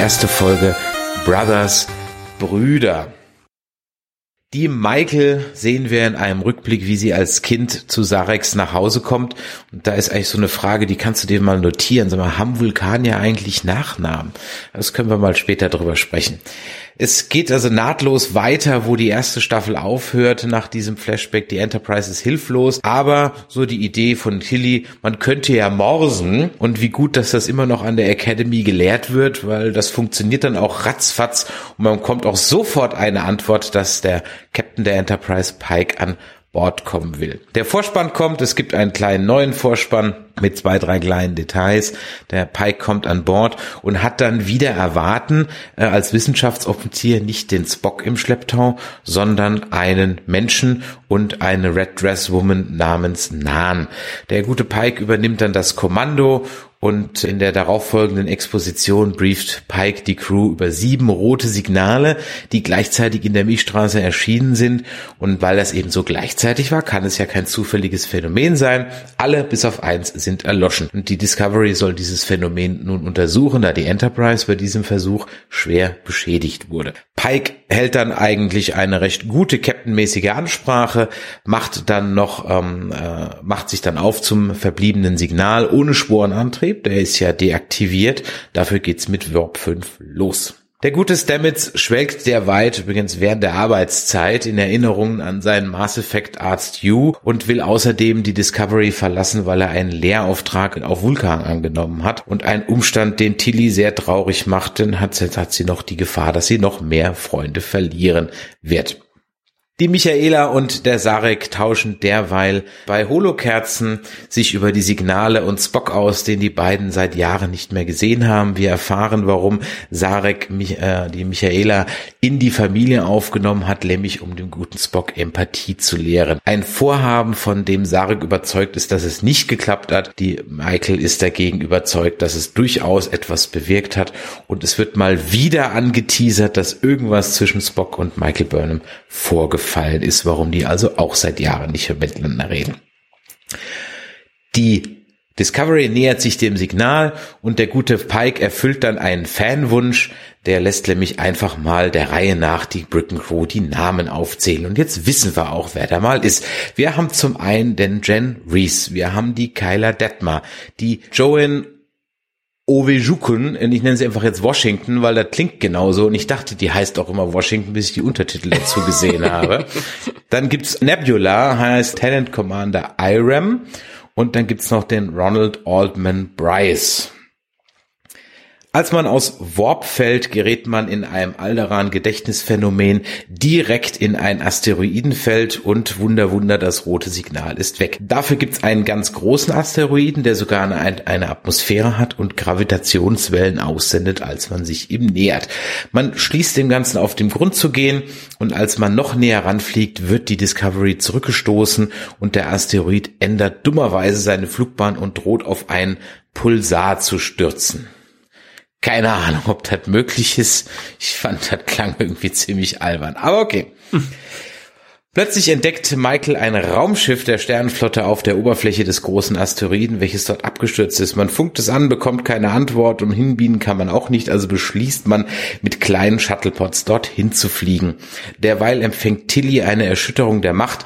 Erste Folge Brothers Brüder. Die Michael sehen wir in einem Rückblick, wie sie als Kind zu Sarex nach Hause kommt. Und da ist eigentlich so eine Frage, die kannst du dir mal notieren. Sag mal, haben Vulkanier eigentlich Nachnamen? Das können wir mal später drüber sprechen. Es geht also nahtlos weiter, wo die erste Staffel aufhört nach diesem Flashback. Die Enterprise ist hilflos, aber so die Idee von Tilly, man könnte ja morsen. Und wie gut, dass das immer noch an der Academy gelehrt wird, weil das funktioniert dann auch ratzfatz. Und man kommt auch sofort eine Antwort, dass der Captain der Enterprise Pike an Bord kommen will. Der Vorspann kommt, es gibt einen kleinen neuen Vorspann mit zwei, drei kleinen Details. Der Pike kommt an Bord und hat dann wieder erwarten, äh, als Wissenschaftsoffizier nicht den Spock im Schlepptau, sondern einen Menschen und eine Red Dress Woman namens Nan. Der gute Pike übernimmt dann das Kommando und in der darauffolgenden Exposition brieft Pike die Crew über sieben rote Signale, die gleichzeitig in der Milchstraße erschienen sind. Und weil das eben so gleichzeitig war, kann es ja kein zufälliges Phänomen sein. Alle bis auf eins sind erloschen. Und die Discovery soll dieses Phänomen nun untersuchen, da die Enterprise bei diesem Versuch schwer beschädigt wurde. Pike hält dann eigentlich eine recht gute captainmäßige Ansprache, macht dann noch, ähm, äh, macht sich dann auf zum verbliebenen Signal ohne Sporenantrieb. Der ist ja deaktiviert. Dafür geht's mit Warp 5 los. Der gute Stamets schwelgt sehr weit, übrigens während der Arbeitszeit, in Erinnerungen an seinen Mass Effect Arzt U und will außerdem die Discovery verlassen, weil er einen Lehrauftrag auf Vulkan angenommen hat und ein Umstand, den Tilly sehr traurig macht, denn hat, hat sie noch die Gefahr, dass sie noch mehr Freunde verlieren wird. Die Michaela und der Sarek tauschen derweil bei Holokerzen sich über die Signale und Spock aus, den die beiden seit Jahren nicht mehr gesehen haben. Wir erfahren, warum Sarek äh, die Michaela in die Familie aufgenommen hat, nämlich um dem guten Spock Empathie zu lehren. Ein Vorhaben, von dem Sarek überzeugt ist, dass es nicht geklappt hat. Die Michael ist dagegen überzeugt, dass es durchaus etwas bewirkt hat. Und es wird mal wieder angeteasert, dass irgendwas zwischen Spock und Michael Burnham vorgefallen aufgefallen ist, warum die also auch seit Jahren nicht miteinander reden. Die Discovery nähert sich dem Signal und der gute Pike erfüllt dann einen Fanwunsch, der lässt nämlich einfach mal der Reihe nach die Bricken Crew die Namen aufzählen. Und jetzt wissen wir auch, wer da mal ist. Wir haben zum einen den Jen Reese, wir haben die Kyla Detmar, die Joan Owejukun, ich nenne sie einfach jetzt Washington, weil das klingt genauso und ich dachte, die heißt auch immer Washington, bis ich die Untertitel dazu gesehen habe. Dann gibt's Nebula, heißt Tenant Commander Irem und dann gibt's noch den Ronald Altman Bryce. Als man aus Warp fällt, gerät man in einem Alderan-Gedächtnisphänomen direkt in ein Asteroidenfeld und Wunder, Wunder, das rote Signal ist weg. Dafür gibt's einen ganz großen Asteroiden, der sogar eine, eine Atmosphäre hat und Gravitationswellen aussendet, als man sich ihm nähert. Man schließt dem Ganzen auf den Grund zu gehen und als man noch näher ranfliegt, wird die Discovery zurückgestoßen und der Asteroid ändert dummerweise seine Flugbahn und droht auf einen Pulsar zu stürzen. Keine Ahnung, ob das möglich ist. Ich fand, das klang irgendwie ziemlich albern. Aber okay. Plötzlich entdeckt Michael ein Raumschiff der Sternenflotte auf der Oberfläche des großen Asteroiden, welches dort abgestürzt ist. Man funkt es an, bekommt keine Antwort und hinbienen kann man auch nicht, also beschließt man, mit kleinen Shuttlepods dorthin zu fliegen. Derweil empfängt Tilly eine Erschütterung der Macht,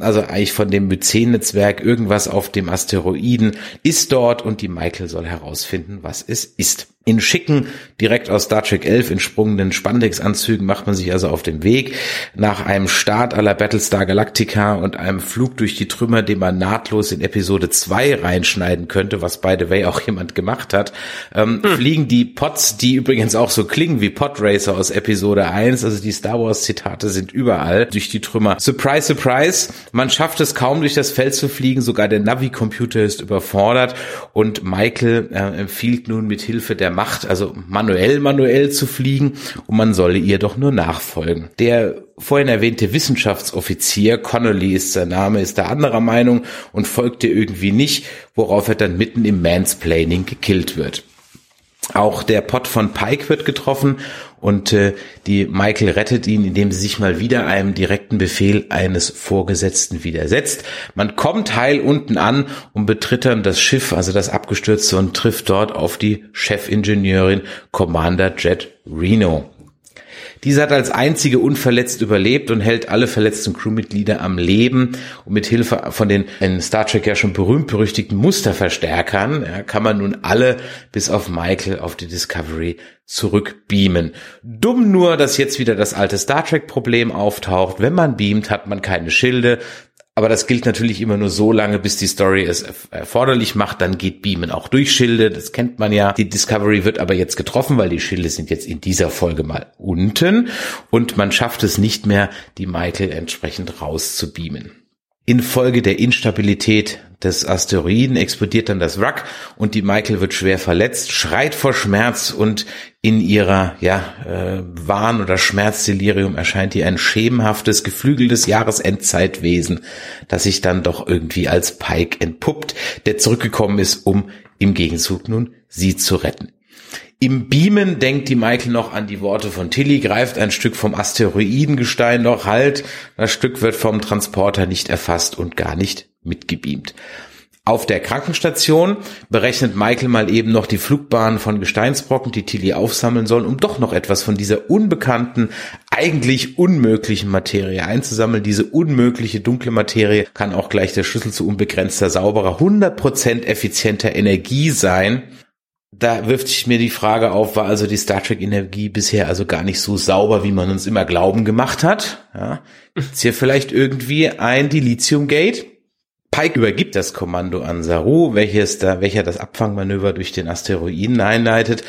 also eigentlich von dem Myzen-Netzwerk, irgendwas auf dem Asteroiden ist dort und die Michael soll herausfinden, was es ist. In schicken, direkt aus Star Trek 11 entsprungenen Spandex-Anzügen macht man sich also auf den Weg. Nach einem Start aller Battlestar Galactica und einem Flug durch die Trümmer, den man nahtlos in Episode 2 reinschneiden könnte, was by the way auch jemand gemacht hat, ähm, hm. fliegen die Pots, die übrigens auch so klingen wie Podracer aus Episode 1, also die Star Wars Zitate sind überall durch die Trümmer. Surprise, surprise, man schafft es kaum durch das Feld zu fliegen, sogar der Navi-Computer ist überfordert und Michael äh, empfiehlt nun mit Hilfe der Macht, also manuell, manuell zu fliegen und man solle ihr doch nur nachfolgen. Der vorhin erwähnte Wissenschaftsoffizier, Connolly ist sein Name, ist der anderer Meinung und folgt ihr irgendwie nicht, worauf er dann mitten im Mansplaining gekillt wird. Auch der Pot von Pike wird getroffen und äh, die Michael rettet ihn, indem sie sich mal wieder einem direkten Befehl eines Vorgesetzten widersetzt. Man kommt heil unten an und betritt dann das Schiff, also das abgestürzte, und trifft dort auf die Chefingenieurin Commander Jet Reno. Diese hat als einzige unverletzt überlebt und hält alle verletzten Crewmitglieder am Leben. Und mit Hilfe von den in Star Trek ja schon berühmt-berüchtigten Musterverstärkern ja, kann man nun alle bis auf Michael auf die Discovery zurückbeamen. Dumm nur, dass jetzt wieder das alte Star Trek-Problem auftaucht. Wenn man beamt, hat man keine Schilde. Aber das gilt natürlich immer nur so lange, bis die Story es erforderlich macht. Dann geht Beamen auch durch Schilde. Das kennt man ja. Die Discovery wird aber jetzt getroffen, weil die Schilde sind jetzt in dieser Folge mal unten. Und man schafft es nicht mehr, die Michael entsprechend rauszubeamen. Infolge der Instabilität des Asteroiden explodiert dann das Wrack und die Michael wird schwer verletzt, schreit vor Schmerz und in ihrer ja äh, Wahn- oder Schmerzdelirium erscheint ihr ein schemenhaftes, geflügeltes Jahresendzeitwesen, das sich dann doch irgendwie als Pike entpuppt, der zurückgekommen ist, um im Gegenzug nun sie zu retten. Im Beamen denkt die Michael noch an die Worte von Tilly, greift ein Stück vom Asteroidengestein noch halt. Das Stück wird vom Transporter nicht erfasst und gar nicht mitgebeamt. Auf der Krankenstation berechnet Michael mal eben noch die Flugbahn von Gesteinsbrocken, die Tilly aufsammeln soll, um doch noch etwas von dieser unbekannten, eigentlich unmöglichen Materie einzusammeln. Diese unmögliche dunkle Materie kann auch gleich der Schlüssel zu unbegrenzter, sauberer, 100% effizienter Energie sein da wirft sich mir die Frage auf, war also die Star Trek Energie bisher also gar nicht so sauber, wie man uns immer glauben gemacht hat? Ja. Ist hier vielleicht irgendwie ein Dilithium Gate? Pike übergibt das Kommando an Saru, welches da, welcher das Abfangmanöver durch den Asteroiden einleitet,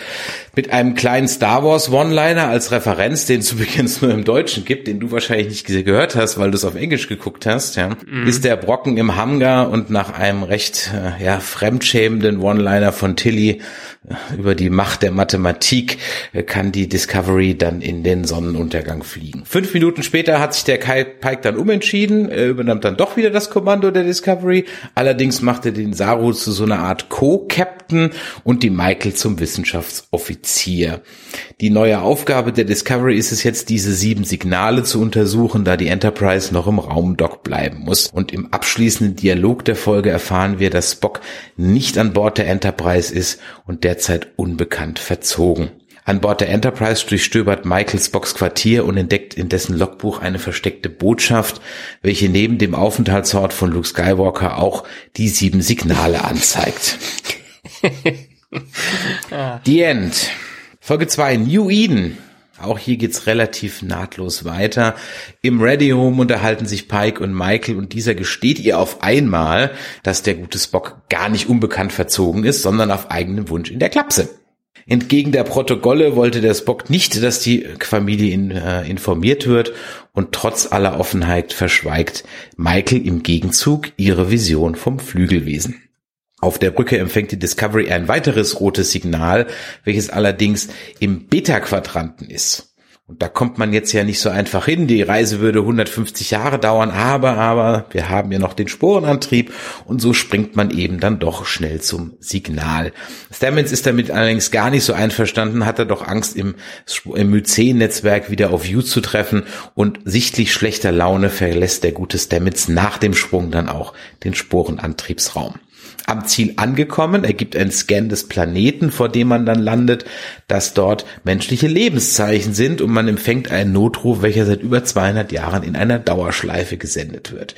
mit einem kleinen Star Wars One-Liner als Referenz, den es übrigens nur im Deutschen gibt, den du wahrscheinlich nicht gehört hast, weil du es auf Englisch geguckt hast, ja, mhm. ist der Brocken im Hangar und nach einem recht, äh, ja, fremdschämenden One-Liner von Tilly über die Macht der Mathematik äh, kann die Discovery dann in den Sonnenuntergang fliegen. Fünf Minuten später hat sich der Pike dann umentschieden, er übernimmt dann doch wieder das Kommando der Discovery. Allerdings macht er den Saru zu so einer Art Co-Captain und die Michael zum Wissenschaftsoffizier. Die neue Aufgabe der Discovery ist es jetzt, diese sieben Signale zu untersuchen, da die Enterprise noch im Raumdock bleiben muss. Und im abschließenden Dialog der Folge erfahren wir, dass Spock nicht an Bord der Enterprise ist und derzeit unbekannt verzogen. An Bord der Enterprise durchstöbert Michael Spocks Quartier und entdeckt in dessen Logbuch eine versteckte Botschaft, welche neben dem Aufenthaltsort von Luke Skywalker auch die sieben Signale anzeigt. The End. Folge 2, New Eden. Auch hier geht's relativ nahtlos weiter. Im Ready Home unterhalten sich Pike und Michael und dieser gesteht ihr auf einmal, dass der gute Spock gar nicht unbekannt verzogen ist, sondern auf eigenen Wunsch in der Klapse. Entgegen der Protokolle wollte der Spock nicht, dass die Familie in, äh, informiert wird und trotz aller Offenheit verschweigt Michael im Gegenzug ihre Vision vom Flügelwesen. Auf der Brücke empfängt die Discovery ein weiteres rotes Signal, welches allerdings im Beta-Quadranten ist. Und da kommt man jetzt ja nicht so einfach hin. Die Reise würde 150 Jahre dauern, aber, aber wir haben ja noch den Sporenantrieb und so springt man eben dann doch schnell zum Signal. Stamens ist damit allerdings gar nicht so einverstanden, hat er doch Angst, im, im Mycen-Netzwerk wieder auf You zu treffen und sichtlich schlechter Laune verlässt der gute Stamets nach dem Sprung dann auch den Sporenantriebsraum. Am Ziel angekommen. Er gibt einen Scan des Planeten, vor dem man dann landet, dass dort menschliche Lebenszeichen sind und man empfängt einen Notruf, welcher seit über 200 Jahren in einer Dauerschleife gesendet wird.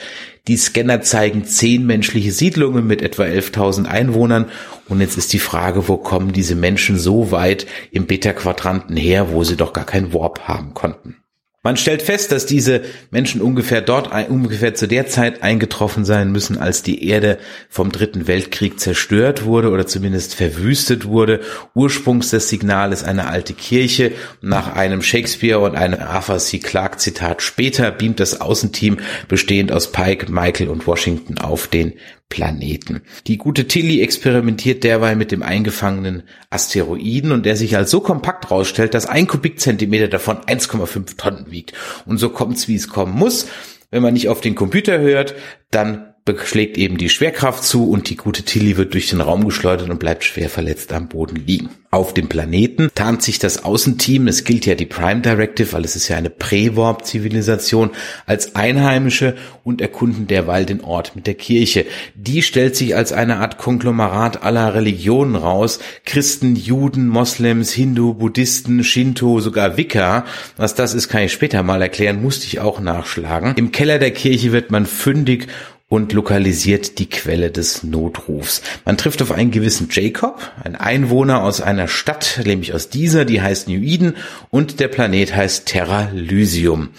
Die Scanner zeigen zehn menschliche Siedlungen mit etwa 11.000 Einwohnern und jetzt ist die Frage, wo kommen diese Menschen so weit im Beta-Quadranten her, wo sie doch gar kein Warp haben konnten. Man stellt fest, dass diese Menschen ungefähr dort, ungefähr zu der Zeit eingetroffen sein müssen, als die Erde vom Dritten Weltkrieg zerstört wurde oder zumindest verwüstet wurde. Ursprungs des Signal ist eine alte Kirche. Nach einem Shakespeare und einem Arthur C. Clarke Zitat später beamt das Außenteam bestehend aus Pike, Michael und Washington auf den Planeten. Die gute Tilly experimentiert derweil mit dem eingefangenen Asteroiden und der sich als so kompakt rausstellt, dass ein Kubikzentimeter davon 1,5 Tonnen wiegt. Und so kommt's, wie es kommen muss. Wenn man nicht auf den Computer hört, dann beschlägt eben die Schwerkraft zu und die gute Tilly wird durch den Raum geschleudert und bleibt schwer verletzt am Boden liegen. Auf dem Planeten tarnt sich das Außenteam, es gilt ja die Prime Directive, weil es ist ja eine Prä-Warp-Zivilisation, als Einheimische und erkunden derweil den Ort mit der Kirche. Die stellt sich als eine Art Konglomerat aller Religionen raus. Christen, Juden, Moslems, Hindu, Buddhisten, Shinto, sogar Wicca. Was das ist, kann ich später mal erklären, musste ich auch nachschlagen. Im Keller der Kirche wird man fündig und lokalisiert die Quelle des Notrufs. Man trifft auf einen gewissen Jacob, ein Einwohner aus einer Stadt, nämlich aus dieser, die heißt New Eden und der Planet heißt Terra Lysium.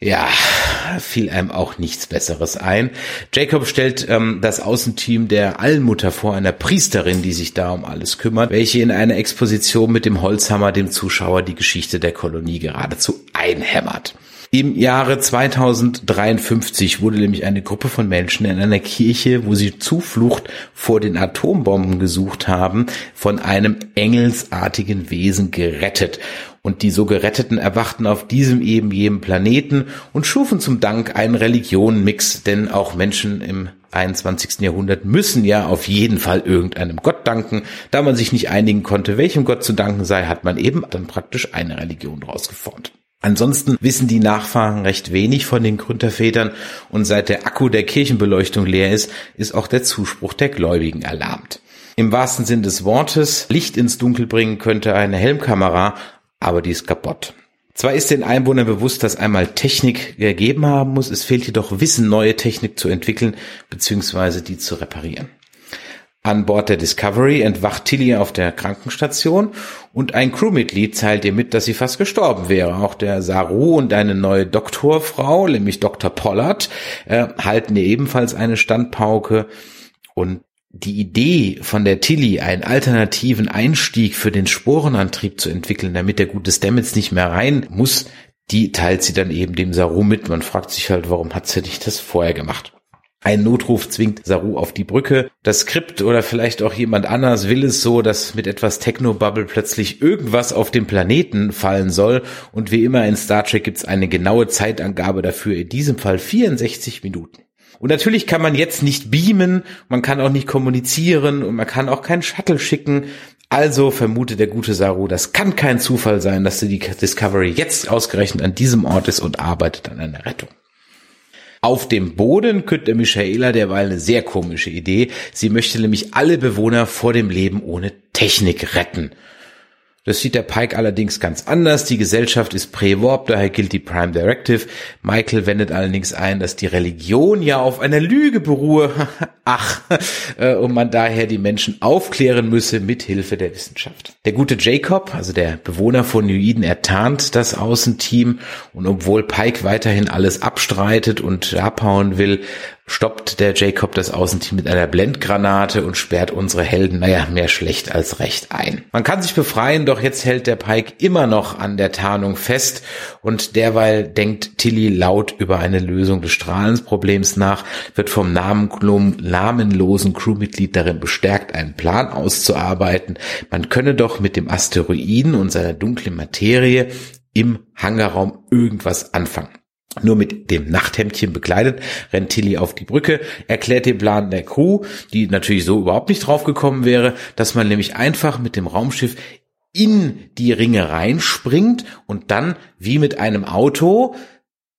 Ja, fiel einem auch nichts Besseres ein. Jacob stellt ähm, das Außenteam der Allmutter vor, einer Priesterin, die sich da um alles kümmert, welche in einer Exposition mit dem Holzhammer dem Zuschauer die Geschichte der Kolonie geradezu einhämmert. Im Jahre 2053 wurde nämlich eine Gruppe von Menschen in einer Kirche, wo sie Zuflucht vor den Atombomben gesucht haben, von einem engelsartigen Wesen gerettet. Und die so Geretteten erwachten auf diesem eben jenem Planeten und schufen zum Dank einen Religionenmix, denn auch Menschen im 21. Jahrhundert müssen ja auf jeden Fall irgendeinem Gott danken. Da man sich nicht einigen konnte, welchem Gott zu danken sei, hat man eben dann praktisch eine Religion rausgeformt. Ansonsten wissen die Nachfahren recht wenig von den Gründervätern und seit der Akku der Kirchenbeleuchtung leer ist, ist auch der Zuspruch der Gläubigen erlahmt. Im wahrsten Sinn des Wortes, Licht ins Dunkel bringen könnte eine Helmkamera, aber die ist kaputt. Zwar ist den Einwohnern bewusst, dass einmal Technik gegeben haben muss, es fehlt jedoch Wissen, neue Technik zu entwickeln bzw. die zu reparieren. An Bord der Discovery entwacht Tilly auf der Krankenstation und ein Crewmitglied teilt ihr mit, dass sie fast gestorben wäre. Auch der Saru und eine neue Doktorfrau, nämlich Dr. Pollard, äh, halten ihr ebenfalls eine Standpauke und die Idee von der Tilly, einen alternativen Einstieg für den Sporenantrieb zu entwickeln, damit der gute Stamets nicht mehr rein muss, die teilt sie dann eben dem Saru mit. Man fragt sich halt, warum hat sie nicht das vorher gemacht? Ein Notruf zwingt Saru auf die Brücke. Das Skript oder vielleicht auch jemand anders will es so, dass mit etwas Technobubble plötzlich irgendwas auf dem Planeten fallen soll. Und wie immer in Star Trek gibt es eine genaue Zeitangabe dafür, in diesem Fall 64 Minuten. Und natürlich kann man jetzt nicht beamen, man kann auch nicht kommunizieren und man kann auch keinen Shuttle schicken. Also vermutet der gute Saru, das kann kein Zufall sein, dass die Discovery jetzt ausgerechnet an diesem Ort ist und arbeitet an einer Rettung. Auf dem Boden könnte Michaela derweil eine sehr komische Idee. Sie möchte nämlich alle Bewohner vor dem Leben ohne Technik retten. Das sieht der Pike allerdings ganz anders. Die Gesellschaft ist Prä-Warp, daher gilt die Prime Directive. Michael wendet allerdings ein, dass die Religion ja auf einer Lüge beruhe. Ach, äh, und man daher die Menschen aufklären müsse mit Hilfe der Wissenschaft. Der gute Jacob, also der Bewohner von New Eden, ertarnt das Außenteam und obwohl Pike weiterhin alles abstreitet und abhauen will, stoppt der Jacob das Außenteam mit einer Blendgranate und sperrt unsere Helden, naja, mehr schlecht als recht ein. Man kann sich befreien, doch jetzt hält der Pike immer noch an der Tarnung fest und derweil denkt Tilly laut über eine Lösung des Strahlensproblems nach, wird vom namenlosen Crewmitglied darin bestärkt, einen Plan auszuarbeiten. Man könne doch mit dem Asteroiden und seiner dunklen Materie im Hangarraum irgendwas anfangen. Nur mit dem Nachthemdchen bekleidet rennt Tilly auf die Brücke, erklärt den Plan der Crew, die natürlich so überhaupt nicht drauf gekommen wäre, dass man nämlich einfach mit dem Raumschiff in die Ringe reinspringt und dann wie mit einem Auto,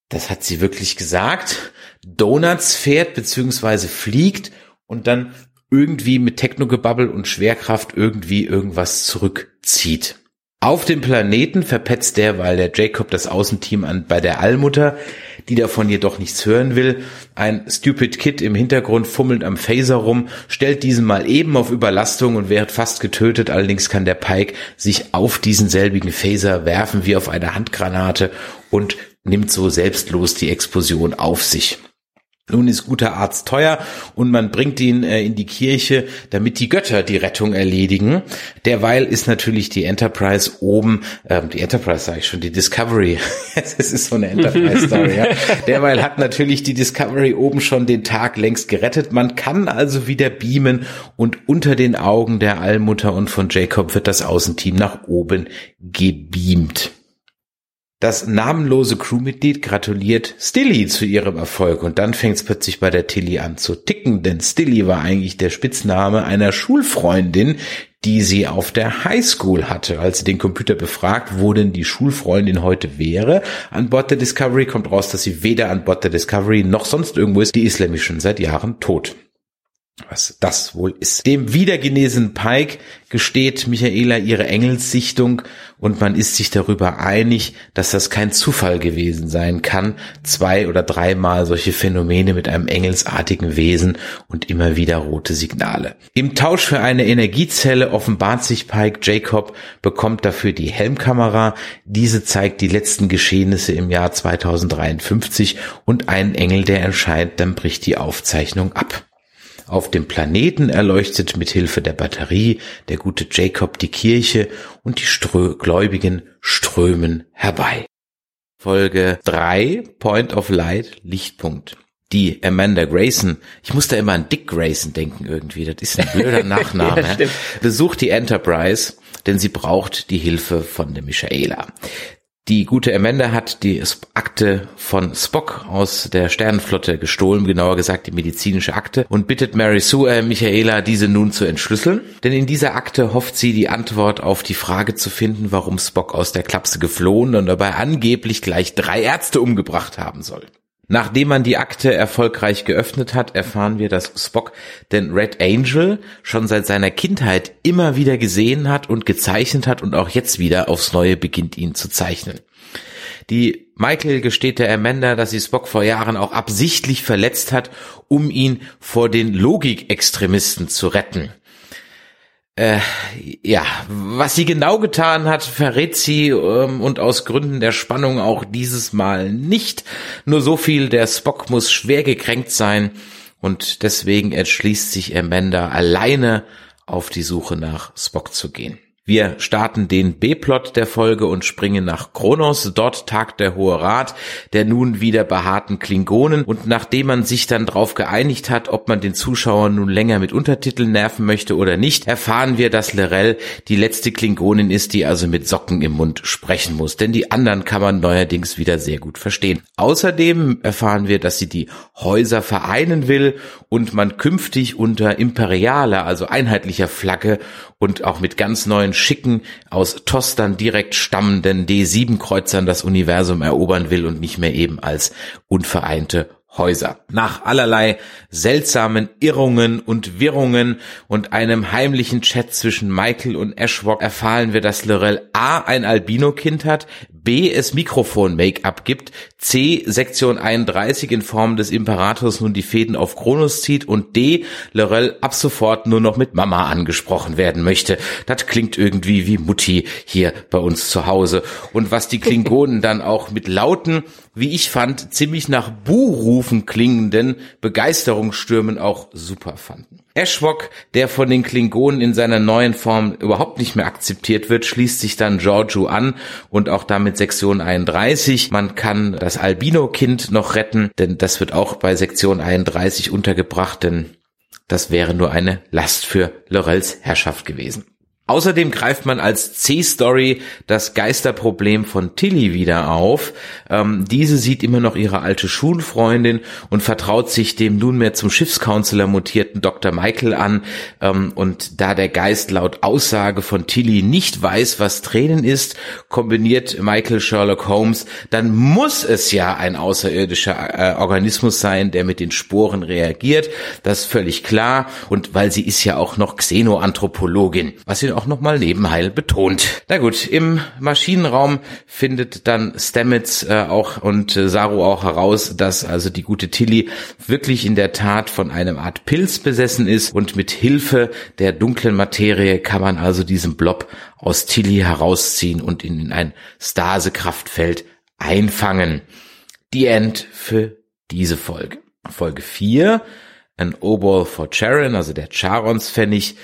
das hat sie wirklich gesagt, Donuts fährt beziehungsweise fliegt und dann irgendwie mit Technogebabbel und Schwerkraft irgendwie irgendwas zurückzieht. Auf dem Planeten verpetzt der, weil der Jacob das Außenteam an, bei der Allmutter, die davon jedoch nichts hören will. Ein Stupid Kid im Hintergrund fummelt am Phaser rum, stellt diesen mal eben auf Überlastung und wird fast getötet. Allerdings kann der Pike sich auf diesen selbigen Phaser werfen wie auf eine Handgranate und nimmt so selbstlos die Explosion auf sich. Nun ist guter Arzt teuer und man bringt ihn äh, in die Kirche, damit die Götter die Rettung erledigen. Derweil ist natürlich die Enterprise oben, äh, die Enterprise sage ich schon, die Discovery. es ist so eine Enterprise-Story. ja. Derweil hat natürlich die Discovery oben schon den Tag längst gerettet. Man kann also wieder beamen und unter den Augen der Allmutter und von Jacob wird das Außenteam nach oben gebeamt. Das namenlose Crewmitglied gratuliert Stilly zu ihrem Erfolg und dann fängt es plötzlich bei der Tilly an zu ticken, denn Stilly war eigentlich der Spitzname einer Schulfreundin, die sie auf der Highschool hatte. Als sie den Computer befragt, wo denn die Schulfreundin heute wäre, an Bord der Discovery kommt raus, dass sie weder an Bord der Discovery noch sonst irgendwo ist. Die ist nämlich schon seit Jahren tot was das wohl ist. Dem wiedergenesenen Pike gesteht Michaela ihre Engelssichtung und man ist sich darüber einig, dass das kein Zufall gewesen sein kann, zwei oder dreimal solche Phänomene mit einem engelsartigen Wesen und immer wieder rote Signale. Im Tausch für eine Energiezelle offenbart sich Pike, Jacob bekommt dafür die Helmkamera, diese zeigt die letzten Geschehnisse im Jahr 2053 und einen Engel, der erscheint, dann bricht die Aufzeichnung ab. Auf dem Planeten erleuchtet mit Hilfe der Batterie der gute Jacob die Kirche und die Strö Gläubigen strömen herbei. Folge 3, Point of Light, Lichtpunkt. Die Amanda Grayson, ich muss da immer an Dick Grayson denken irgendwie, das ist ein blöder Nachname, ja, besucht die Enterprise, denn sie braucht die Hilfe von der Michaela. Die gute Amanda hat die Akte von Spock aus der Sternenflotte gestohlen, genauer gesagt die medizinische Akte, und bittet Mary Sue äh, Michaela, diese nun zu entschlüsseln. Denn in dieser Akte hofft sie die Antwort auf die Frage zu finden, warum Spock aus der Klapse geflohen und dabei angeblich gleich drei Ärzte umgebracht haben soll. Nachdem man die Akte erfolgreich geöffnet hat, erfahren wir, dass Spock den Red Angel schon seit seiner Kindheit immer wieder gesehen hat und gezeichnet hat und auch jetzt wieder aufs Neue beginnt ihn zu zeichnen. Die Michael gesteht der Amanda, dass sie Spock vor Jahren auch absichtlich verletzt hat, um ihn vor den Logikextremisten zu retten. Äh, ja, was sie genau getan hat, verrät sie ähm, und aus Gründen der Spannung auch dieses Mal nicht. Nur so viel, der Spock muss schwer gekränkt sein und deswegen entschließt sich Amanda alleine auf die Suche nach Spock zu gehen. Wir starten den B-Plot der Folge und springen nach Kronos. Dort tagt der Hohe Rat der nun wieder behaarten Klingonen. Und nachdem man sich dann darauf geeinigt hat, ob man den Zuschauer nun länger mit Untertiteln nerven möchte oder nicht, erfahren wir, dass Lorel die letzte Klingonin ist, die also mit Socken im Mund sprechen muss. Denn die anderen kann man neuerdings wieder sehr gut verstehen. Außerdem erfahren wir, dass sie die Häuser vereinen will und man künftig unter imperialer, also einheitlicher Flagge und auch mit ganz neuen schicken, aus Tostern direkt stammenden D7-Kreuzern das Universum erobern will und nicht mehr eben als unvereinte Häuser. Nach allerlei seltsamen Irrungen und Wirrungen und einem heimlichen Chat zwischen Michael und Ashwok erfahren wir, dass Lorel A ein Albino-Kind hat, B es Mikrofon-Make-up gibt, C Sektion 31 in Form des Imperators nun die Fäden auf Kronos zieht und D Lorel ab sofort nur noch mit Mama angesprochen werden möchte. Das klingt irgendwie wie Mutti hier bei uns zu Hause. Und was die Klingonen dann auch mit lauten, wie ich fand, ziemlich nach Buhrufen klingenden Begeisterungsstürmen auch super fanden. Ashwok, der von den Klingonen in seiner neuen Form überhaupt nicht mehr akzeptiert wird, schließt sich dann Giorgio an und auch damit Sektion 31. Man kann das Albino-Kind noch retten, denn das wird auch bei Sektion 31 untergebracht, denn das wäre nur eine Last für Lorels Herrschaft gewesen. Außerdem greift man als C-Story das Geisterproblem von Tilly wieder auf. Ähm, diese sieht immer noch ihre alte Schulfreundin und vertraut sich dem nunmehr zum Schiffscounselor mutierten Dr. Michael an. Ähm, und da der Geist laut Aussage von Tilly nicht weiß, was Tränen ist, kombiniert Michael Sherlock Holmes, dann muss es ja ein außerirdischer äh, Organismus sein, der mit den Sporen reagiert. Das ist völlig klar. Und weil sie ist ja auch noch Xenoanthropologin, was sie auch nochmal nebenheil betont. Na gut, im Maschinenraum findet dann Stamets äh, auch und äh, Saru auch heraus, dass also die gute Tilly wirklich in der Tat von einem Art Pilz besessen ist und mit Hilfe der dunklen Materie kann man also diesen Blob aus Tilly herausziehen und ihn in ein Stasekraftfeld einfangen. Die End für diese Folge. Folge 4, an Obol for Charon, also der Charons Pfennig,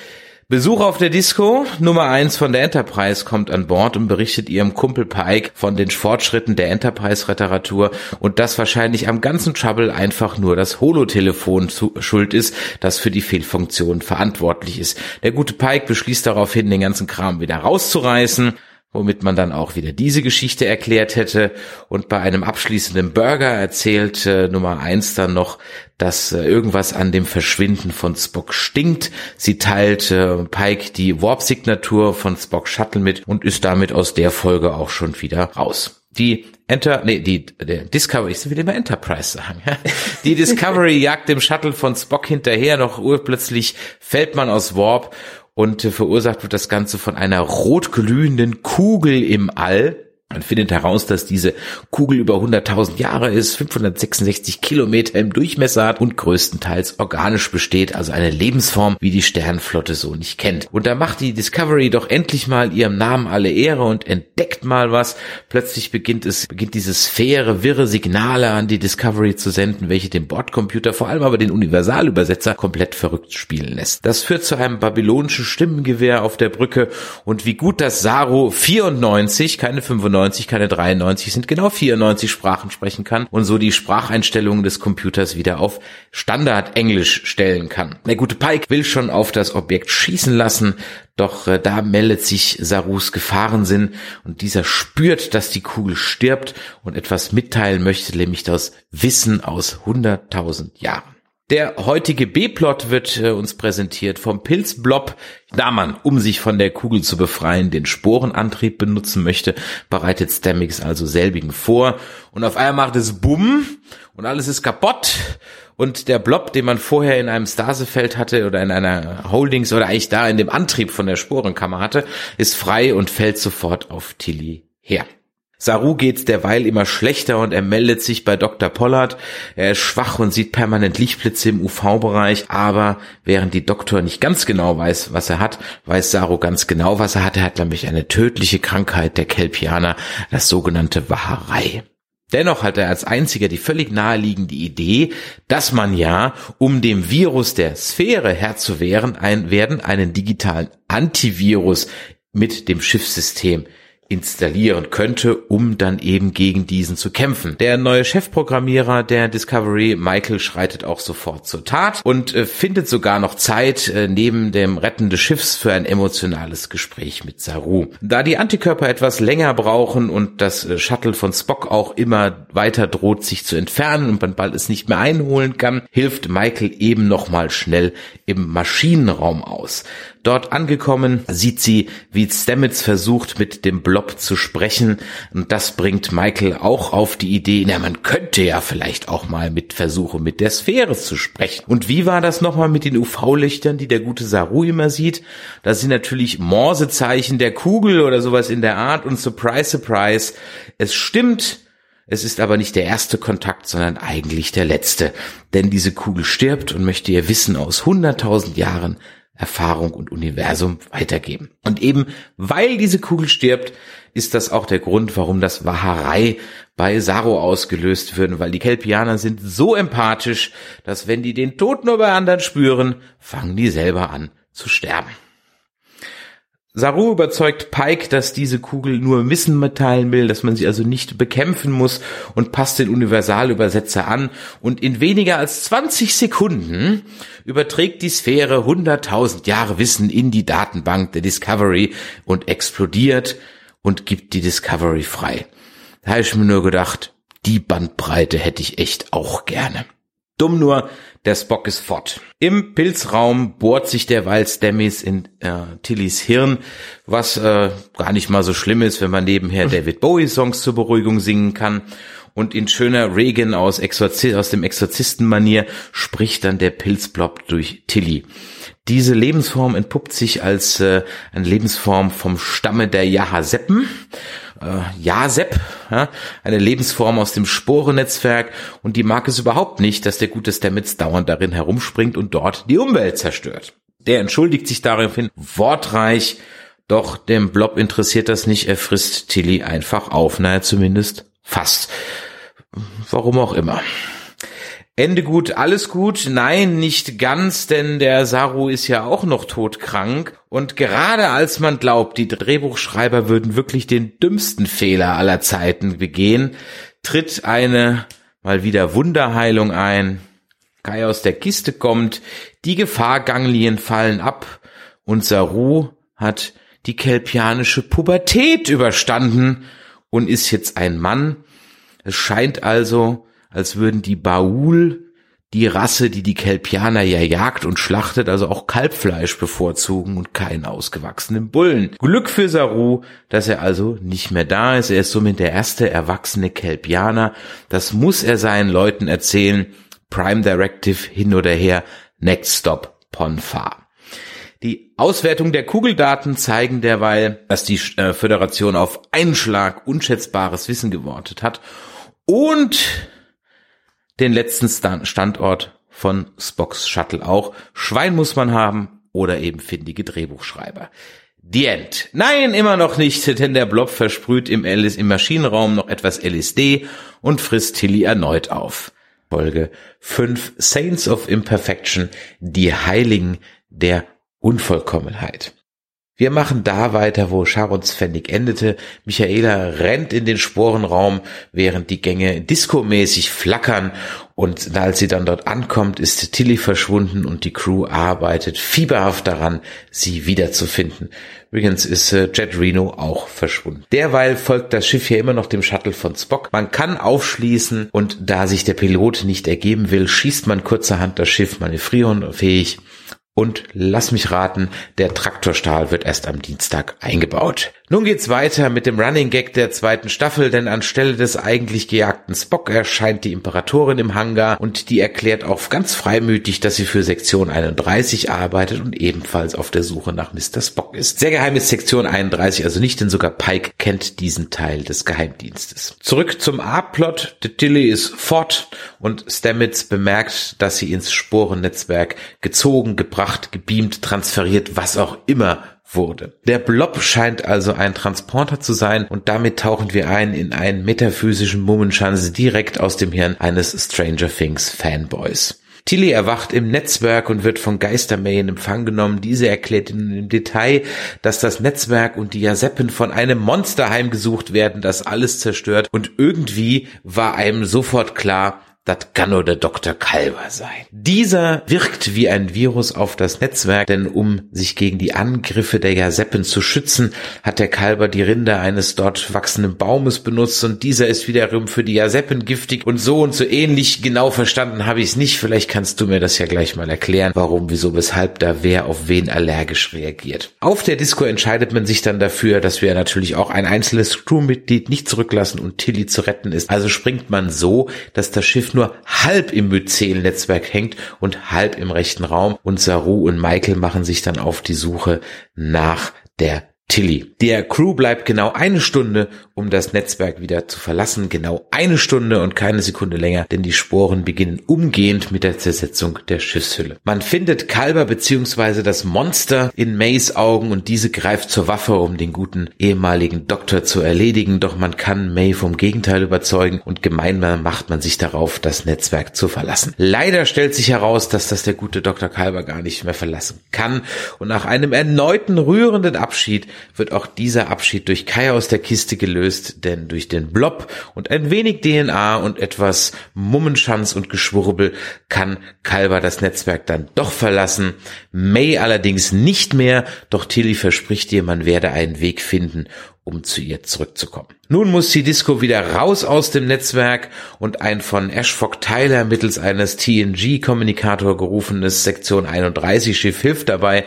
Besuch auf der Disco. Nummer eins von der Enterprise kommt an Bord und berichtet ihrem Kumpel Pike von den Fortschritten der Enterprise-Reparatur und dass wahrscheinlich am ganzen Trouble einfach nur das Holotelefon schuld ist, das für die Fehlfunktion verantwortlich ist. Der gute Pike beschließt daraufhin, den ganzen Kram wieder rauszureißen womit man dann auch wieder diese Geschichte erklärt hätte. Und bei einem abschließenden Burger erzählt äh, Nummer eins dann noch, dass äh, irgendwas an dem Verschwinden von Spock stinkt. Sie teilt äh, Pike die Warp-Signatur von Spock Shuttle mit und ist damit aus der Folge auch schon wieder raus. Die Enter, nee, die, der Discovery, ich will immer Enterprise sagen. Die Discovery jagt dem Shuttle von Spock hinterher, noch urplötzlich fällt man aus Warp und verursacht wird das Ganze von einer rotglühenden Kugel im All. Man findet heraus, dass diese Kugel über 100.000 Jahre ist, 566 Kilometer im Durchmesser hat und größtenteils organisch besteht, also eine Lebensform, wie die Sternflotte so nicht kennt. Und da macht die Discovery doch endlich mal ihrem Namen alle Ehre und entdeckt mal was. Plötzlich beginnt es, beginnt diese Sphäre wirre Signale an die Discovery zu senden, welche den Bordcomputer, vor allem aber den Universalübersetzer, komplett verrückt spielen lässt. Das führt zu einem babylonischen Stimmengewehr auf der Brücke und wie gut das Saru 94, keine 95, 95, keine 93, sind genau 94 Sprachen sprechen kann und so die Spracheinstellungen des Computers wieder auf Standard-Englisch stellen kann. Der gute Pike will schon auf das Objekt schießen lassen, doch äh, da meldet sich Sarus Gefahrensinn und dieser spürt, dass die Kugel stirbt und etwas mitteilen möchte, nämlich das Wissen aus 100.000 Jahren. Der heutige B-Plot wird äh, uns präsentiert vom Pilzblob. Da man, um sich von der Kugel zu befreien, den Sporenantrieb benutzen möchte, bereitet Stamix also selbigen vor. Und auf einmal macht es Bumm und alles ist kaputt. Und der Blob, den man vorher in einem Stasefeld hatte oder in einer Holdings oder eigentlich da in dem Antrieb von der Sporenkammer hatte, ist frei und fällt sofort auf Tilly her. Saru geht's derweil immer schlechter und er meldet sich bei Dr. Pollard. Er ist schwach und sieht permanent Lichtblitze im UV-Bereich, aber während die Doktor nicht ganz genau weiß, was er hat, weiß Saru ganz genau, was er hat. Er hat nämlich eine tödliche Krankheit der Kelpianer, das sogenannte Waharei. Dennoch hat er als einziger die völlig naheliegende Idee, dass man ja, um dem Virus der Sphäre Herr zu werden, ein, werden einen digitalen Antivirus mit dem Schiffssystem installieren könnte, um dann eben gegen diesen zu kämpfen. Der neue Chefprogrammierer der Discovery, Michael, schreitet auch sofort zur Tat und äh, findet sogar noch Zeit äh, neben dem Retten des Schiffs für ein emotionales Gespräch mit Saru. Da die Antikörper etwas länger brauchen und das äh, Shuttle von Spock auch immer weiter droht sich zu entfernen und man bald es nicht mehr einholen kann, hilft Michael eben nochmal schnell im Maschinenraum aus. Dort angekommen sieht sie, wie Stamets versucht, mit dem Blob zu sprechen. Und das bringt Michael auch auf die Idee, na, man könnte ja vielleicht auch mal mit versuchen, mit der Sphäre zu sprechen. Und wie war das nochmal mit den UV-Lichtern, die der gute Saru immer sieht? Das sind natürlich Morsezeichen der Kugel oder sowas in der Art. Und surprise, surprise, es stimmt, es ist aber nicht der erste Kontakt, sondern eigentlich der letzte. Denn diese Kugel stirbt und möchte ihr Wissen aus hunderttausend Jahren Erfahrung und Universum weitergeben. Und eben weil diese Kugel stirbt, ist das auch der Grund, warum das Waharei bei Saro ausgelöst wird, weil die Kelpianer sind so empathisch, dass wenn die den Tod nur bei anderen spüren, fangen die selber an zu sterben. Saru überzeugt Pike, dass diese Kugel nur Wissen mitteilen will, dass man sie also nicht bekämpfen muss und passt den Universalübersetzer an und in weniger als 20 Sekunden überträgt die Sphäre 100.000 Jahre Wissen in die Datenbank der Discovery und explodiert und gibt die Discovery frei. Da habe ich mir nur gedacht, die Bandbreite hätte ich echt auch gerne. Dumm nur, der Spock ist fort. Im Pilzraum bohrt sich derweil Stammis in äh, Tillys Hirn, was äh, gar nicht mal so schlimm ist, wenn man nebenher David Bowie Songs zur Beruhigung singen kann. Und in schöner Regan aus, Exorzi aus dem Exorzistenmanier spricht dann der Pilzblob durch Tilly. Diese Lebensform entpuppt sich als äh, eine Lebensform vom Stamme der Jahaseppen äh, Jasep, ja, eine Lebensform aus dem Sporennetzwerk und die mag es überhaupt nicht, dass der gute Stamets dauernd darin herumspringt und dort die Umwelt zerstört. Der entschuldigt sich daraufhin wortreich, doch dem Blob interessiert das nicht, er frisst Tilly einfach auf, naja zumindest fast. Warum auch immer. Ende gut, alles gut. Nein, nicht ganz, denn der Saru ist ja auch noch todkrank. Und gerade als man glaubt, die Drehbuchschreiber würden wirklich den dümmsten Fehler aller Zeiten begehen, tritt eine mal wieder Wunderheilung ein. Kai aus der Kiste kommt, die Gefahrganglien fallen ab und Saru hat die kelpianische Pubertät überstanden und ist jetzt ein Mann. Es scheint also, als würden die Baul die Rasse, die die Kelpianer ja jagt und schlachtet, also auch Kalbfleisch bevorzugen und keinen ausgewachsenen Bullen. Glück für Saru, dass er also nicht mehr da ist. Er ist somit der erste erwachsene Kelpianer. Das muss er seinen Leuten erzählen. Prime Directive hin oder her. Next Stop Ponfar. Die Auswertung der Kugeldaten zeigen derweil, dass die äh, Föderation auf einen Schlag unschätzbares Wissen gewortet hat und den letzten Standort von Spocks Shuttle auch. Schwein muss man haben oder eben findige Drehbuchschreiber. The End. Nein, immer noch nicht, denn der Blob versprüht im, LS im Maschinenraum noch etwas LSD und frisst Tilly erneut auf. Folge 5 Saints of Imperfection, die Heiligen der Unvollkommenheit. Wir machen da weiter, wo Sharons Pfennig endete. Michaela rennt in den Sporenraum, während die Gänge diskomäßig flackern. Und als sie dann dort ankommt, ist Tilly verschwunden und die Crew arbeitet fieberhaft daran, sie wiederzufinden. Übrigens ist äh, Jet Reno auch verschwunden. Derweil folgt das Schiff hier immer noch dem Shuttle von Spock. Man kann aufschließen und da sich der Pilot nicht ergeben will, schießt man kurzerhand das Schiff manövrierunfähig und lass mich raten, der Traktorstahl wird erst am Dienstag eingebaut. Nun geht's weiter mit dem Running Gag der zweiten Staffel, denn anstelle des eigentlich gejagten Spock erscheint die Imperatorin im Hangar und die erklärt auch ganz freimütig, dass sie für Sektion 31 arbeitet und ebenfalls auf der Suche nach Mr. Spock ist. Sehr geheim ist Sektion 31 also nicht, denn sogar Pike kennt diesen Teil des Geheimdienstes. Zurück zum A-Plot. Tilly ist fort und Stamets bemerkt, dass sie ins Sporennetzwerk gezogen, gebracht, gebeamt, transferiert, was auch immer wurde. Der Blob scheint also ein Transporter zu sein und damit tauchen wir ein in einen metaphysischen Mummenschanze direkt aus dem Hirn eines Stranger Things Fanboys. Tilly erwacht im Netzwerk und wird von Geistermay in Empfang genommen. Diese erklärt ihnen im Detail, dass das Netzwerk und die Jaseppen von einem Monster heimgesucht werden, das alles zerstört. Und irgendwie war einem sofort klar, das kann nur der Dr. Kalber sein. Dieser wirkt wie ein Virus auf das Netzwerk, denn um sich gegen die Angriffe der Jaseppen zu schützen, hat der Kalber die Rinde eines dort wachsenden Baumes benutzt und dieser ist wiederum für die Jaseppen giftig und so und so ähnlich. Genau verstanden habe ich es nicht. Vielleicht kannst du mir das ja gleich mal erklären, warum, wieso, weshalb da wer auf wen allergisch reagiert. Auf der Disco entscheidet man sich dann dafür, dass wir natürlich auch ein einzelnes Crewmitglied nicht zurücklassen und Tilly zu retten ist. Also springt man so, dass das Schiff nur halb im Myzel-Netzwerk hängt und halb im rechten Raum. Und Saru und Michael machen sich dann auf die Suche nach der Tilly. Der Crew bleibt genau eine Stunde, um das Netzwerk wieder zu verlassen. Genau eine Stunde und keine Sekunde länger, denn die Sporen beginnen umgehend mit der Zersetzung der Schiffshülle. Man findet Kalber bzw. das Monster in Mays Augen und diese greift zur Waffe, um den guten ehemaligen Doktor zu erledigen. Doch man kann May vom Gegenteil überzeugen und gemeinsam macht man sich darauf, das Netzwerk zu verlassen. Leider stellt sich heraus, dass das der gute Dr. Kalber gar nicht mehr verlassen kann und nach einem erneuten rührenden Abschied wird auch dieser Abschied durch Kai aus der Kiste gelöst, denn durch den Blob und ein wenig DNA und etwas Mummenschanz und Geschwurbel kann Kalber das Netzwerk dann doch verlassen. May allerdings nicht mehr, doch Tilly verspricht ihr, man werde einen Weg finden, um zu ihr zurückzukommen. Nun muss die Disco wieder raus aus dem Netzwerk und ein von Ashford Tyler mittels eines TNG-Kommunikator gerufenes Sektion 31 Schiff hilft dabei.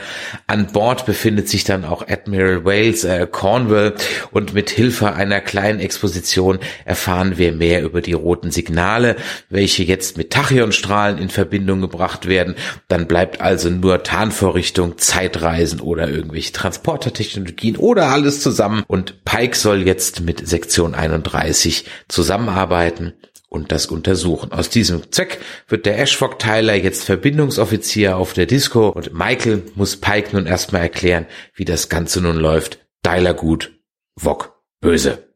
An Bord befindet sich dann auch Admiral Wales äh, Cornwall und mit Hilfe einer kleinen Exposition erfahren wir mehr über die roten Signale, welche jetzt mit Tachyonstrahlen in Verbindung gebracht werden. Dann bleibt also nur Tarnvorrichtung, Zeitreisen oder irgendwelche Transportertechnologien oder alles zusammen und Pike soll jetzt mit Sektion 31 zusammenarbeiten und das untersuchen. Aus diesem Zweck wird der Ashford Tyler jetzt Verbindungsoffizier auf der Disco und Michael muss Pike nun erstmal erklären, wie das Ganze nun läuft. Tyler gut, Wok böse.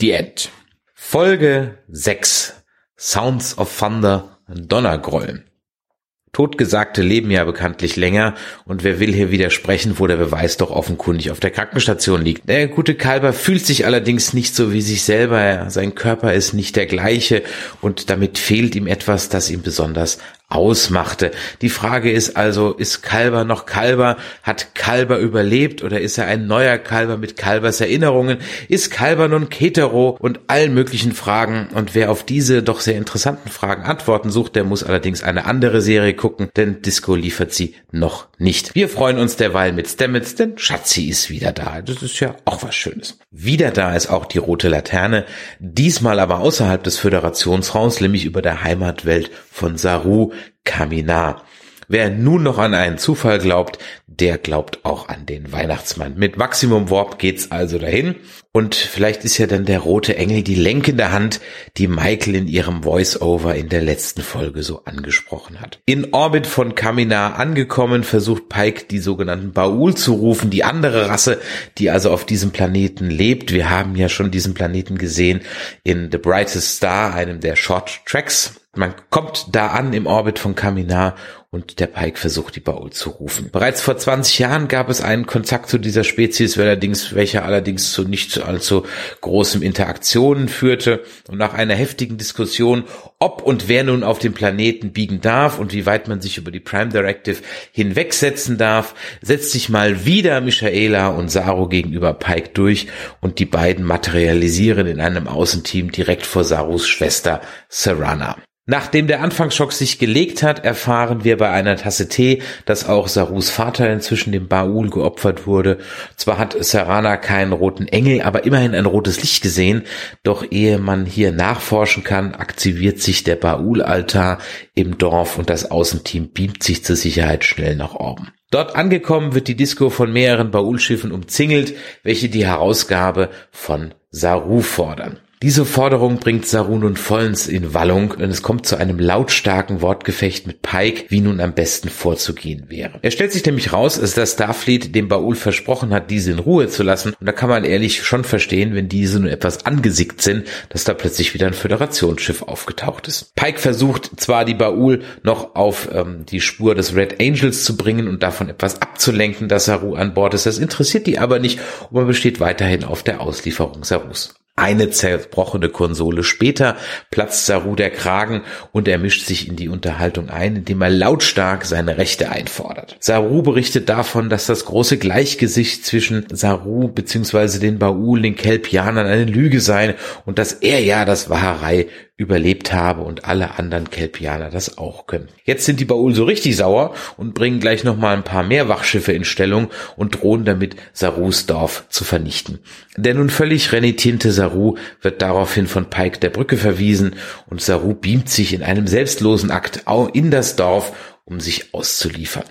Die End. Folge 6. Sounds of Thunder, Donnergrollen. Totgesagte leben ja bekanntlich länger und wer will hier widersprechen, wo der Beweis doch offenkundig auf der Krankenstation liegt. Der gute Kalber fühlt sich allerdings nicht so wie sich selber, sein Körper ist nicht der gleiche und damit fehlt ihm etwas, das ihm besonders ausmachte. Die Frage ist also, ist Kalber noch Kalber? Hat Kalber überlebt oder ist er ein neuer Kalber mit Kalbers Erinnerungen? Ist Kalber nun Ketero und allen möglichen Fragen? Und wer auf diese doch sehr interessanten Fragen Antworten sucht, der muss allerdings eine andere Serie gucken, denn Disco liefert sie noch nicht. Wir freuen uns derweil mit Stamets, denn Schatzi ist wieder da. Das ist ja auch was Schönes. Wieder da ist auch die rote Laterne, diesmal aber außerhalb des Föderationsraums, nämlich über der Heimatwelt von Saru, Kaminar. Wer nun noch an einen Zufall glaubt, der glaubt auch an den Weihnachtsmann. Mit Maximum Warp geht's also dahin. Und vielleicht ist ja dann der rote Engel die lenkende Hand, die Michael in ihrem Voice-Over in der letzten Folge so angesprochen hat. In Orbit von Kaminar angekommen, versucht Pike die sogenannten Baul zu rufen, die andere Rasse, die also auf diesem Planeten lebt. Wir haben ja schon diesen Planeten gesehen in The Brightest Star, einem der Short Tracks man kommt da an im Orbit von Kaminar und der Pike versucht, die Baul zu rufen. Bereits vor 20 Jahren gab es einen Kontakt zu dieser Spezies, allerdings, welcher allerdings zu nicht zu allzu großem Interaktionen führte. Und nach einer heftigen Diskussion, ob und wer nun auf dem Planeten biegen darf und wie weit man sich über die Prime Directive hinwegsetzen darf, setzt sich mal wieder Michaela und Saru gegenüber Pike durch und die beiden materialisieren in einem Außenteam direkt vor Sarus Schwester Serana. Nachdem der Anfangsschock sich gelegt hat, erfahren wir bei einer Tasse Tee, dass auch Sarus Vater inzwischen dem Baul geopfert wurde. Zwar hat Sarana keinen roten Engel, aber immerhin ein rotes Licht gesehen. Doch ehe man hier nachforschen kann, aktiviert sich der Baul-Altar im Dorf und das Außenteam beamt sich zur Sicherheit schnell nach oben. Dort angekommen wird die Disco von mehreren Baul-Schiffen umzingelt, welche die Herausgabe von Saru fordern. Diese Forderung bringt Saru nun vollends in Wallung und es kommt zu einem lautstarken Wortgefecht mit Pike, wie nun am besten vorzugehen wäre. Er stellt sich nämlich raus, dass Starfleet dem Baul versprochen hat, diese in Ruhe zu lassen und da kann man ehrlich schon verstehen, wenn diese nun etwas angesickt sind, dass da plötzlich wieder ein Föderationsschiff aufgetaucht ist. Pike versucht zwar die Baul noch auf ähm, die Spur des Red Angels zu bringen und davon etwas abzulenken, dass Saru an Bord ist, das interessiert die aber nicht und man besteht weiterhin auf der Auslieferung Sarus. Eine zerbrochene Konsole später platzt Saru der Kragen und er mischt sich in die Unterhaltung ein, indem er lautstark seine Rechte einfordert. Saru berichtet davon, dass das große Gleichgesicht zwischen Saru bzw. den Baul, den Kelpianern eine Lüge sei und dass er ja das Wahrerei überlebt habe und alle anderen Kelpianer das auch können. Jetzt sind die Baul so richtig sauer und bringen gleich nochmal ein paar mehr Wachschiffe in Stellung und drohen damit, Sarus Dorf zu vernichten. Der nun völlig renitente Saru wird daraufhin von Pike der Brücke verwiesen und Saru beamt sich in einem selbstlosen Akt in das Dorf, um sich auszuliefern.